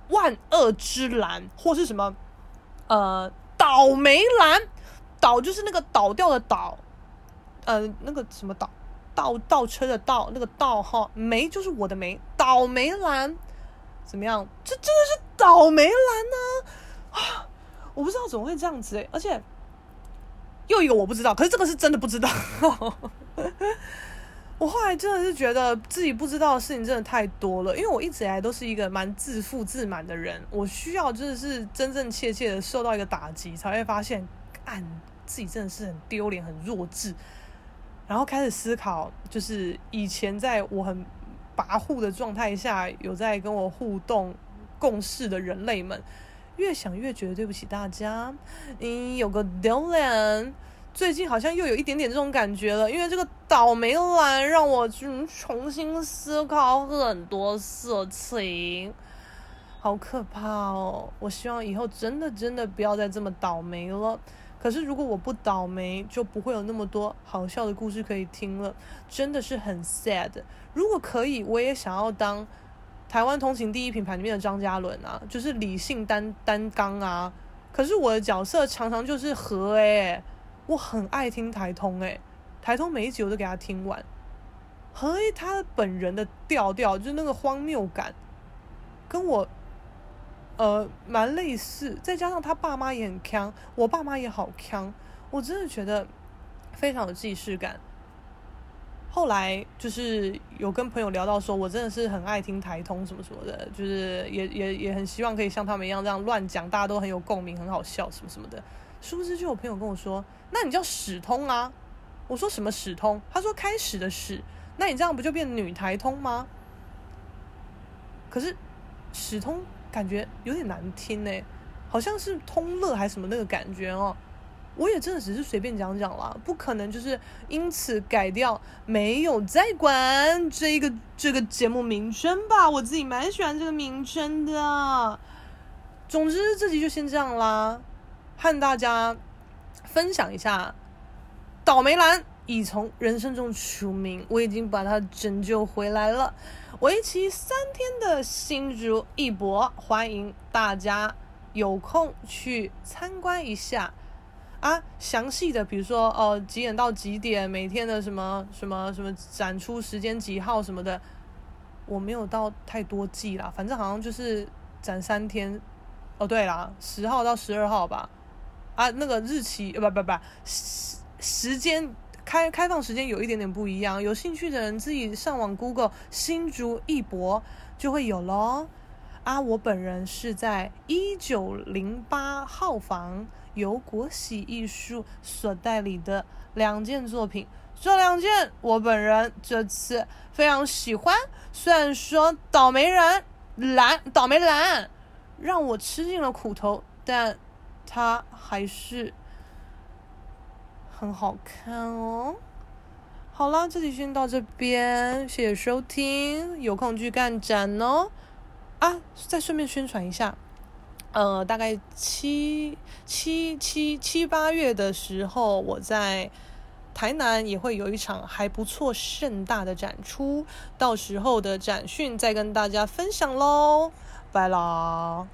万恶之蓝，或是什么呃倒霉蓝，倒就是那个倒掉的倒，呃那个什么倒倒倒车的倒，那个倒哈，霉就是我的霉，倒霉蓝怎么样？这真的是倒霉蓝呢啊！我不知道怎么会这样子诶，而且又一个我不知道，可是这个是真的不知道。<laughs> 我后来真的是觉得自己不知道的事情真的太多了，因为我一直以来都是一个蛮自负自满的人，我需要真的是真正切切的受到一个打击，才会发现，干自己真的是很丢脸、很弱智，然后开始思考，就是以前在我很跋扈的状态下，有在跟我互动共事的人类们。越想越觉得对不起大家，你有个丢脸，最近好像又有一点点这种感觉了，因为这个倒霉蓝让我重新思考很多事情，好可怕哦！我希望以后真的真的不要再这么倒霉了。可是如果我不倒霉，就不会有那么多好笑的故事可以听了，真的是很 sad。如果可以，我也想要当台湾通勤第一品牌里面的张嘉伦啊，就是理性担担纲啊。可是我的角色常常就是和诶，我很爱听台通诶，台通每一集我都给他听完。和 A 他本人的调调，就是那个荒谬感，跟我。呃，蛮类似，再加上他爸妈也很锵，我爸妈也好锵，我真的觉得非常有既视感。后来就是有跟朋友聊到说，我真的是很爱听台通什么什么的，就是也也也很希望可以像他们一样这样乱讲，大家都很有共鸣，很好笑什么什么的。殊不知就有朋友跟我说，那你叫史通啊？我说什么史通？他说开始的始，那你这样不就变女台通吗？可是史通。感觉有点难听呢，好像是通乐还是什么那个感觉哦。我也真的只是随便讲讲啦，不可能就是因此改掉没有在管这一个这个节目名称吧？我自己蛮喜欢这个名称的。总之这集就先这样啦，和大家分享一下，倒霉兰已从人生中除名，我已经把它拯救回来了。为期三天的新竹艺博，欢迎大家有空去参观一下啊！详细的，比如说哦，几点到几点，每天的什么什么什么展出时间几号什么的，我没有到太多记啦，反正好像就是展三天。哦，对啦，十号到十二号吧。啊，那个日期不不不，时时间。开开放时间有一点点不一样，有兴趣的人自己上网 Google 新竹艺博就会有喽。啊，我本人是在一九零八号房，由国喜艺术所代理的两件作品，这两件我本人这次非常喜欢。虽然说倒霉人蓝倒霉蓝让我吃尽了苦头，但它还是。很好看哦，好啦，这集先到这边，谢谢收听，有空去看展哦。啊，再顺便宣传一下，呃，大概七七七七八月的时候，我在台南也会有一场还不错盛大的展出，到时候的展讯再跟大家分享喽，拜啦。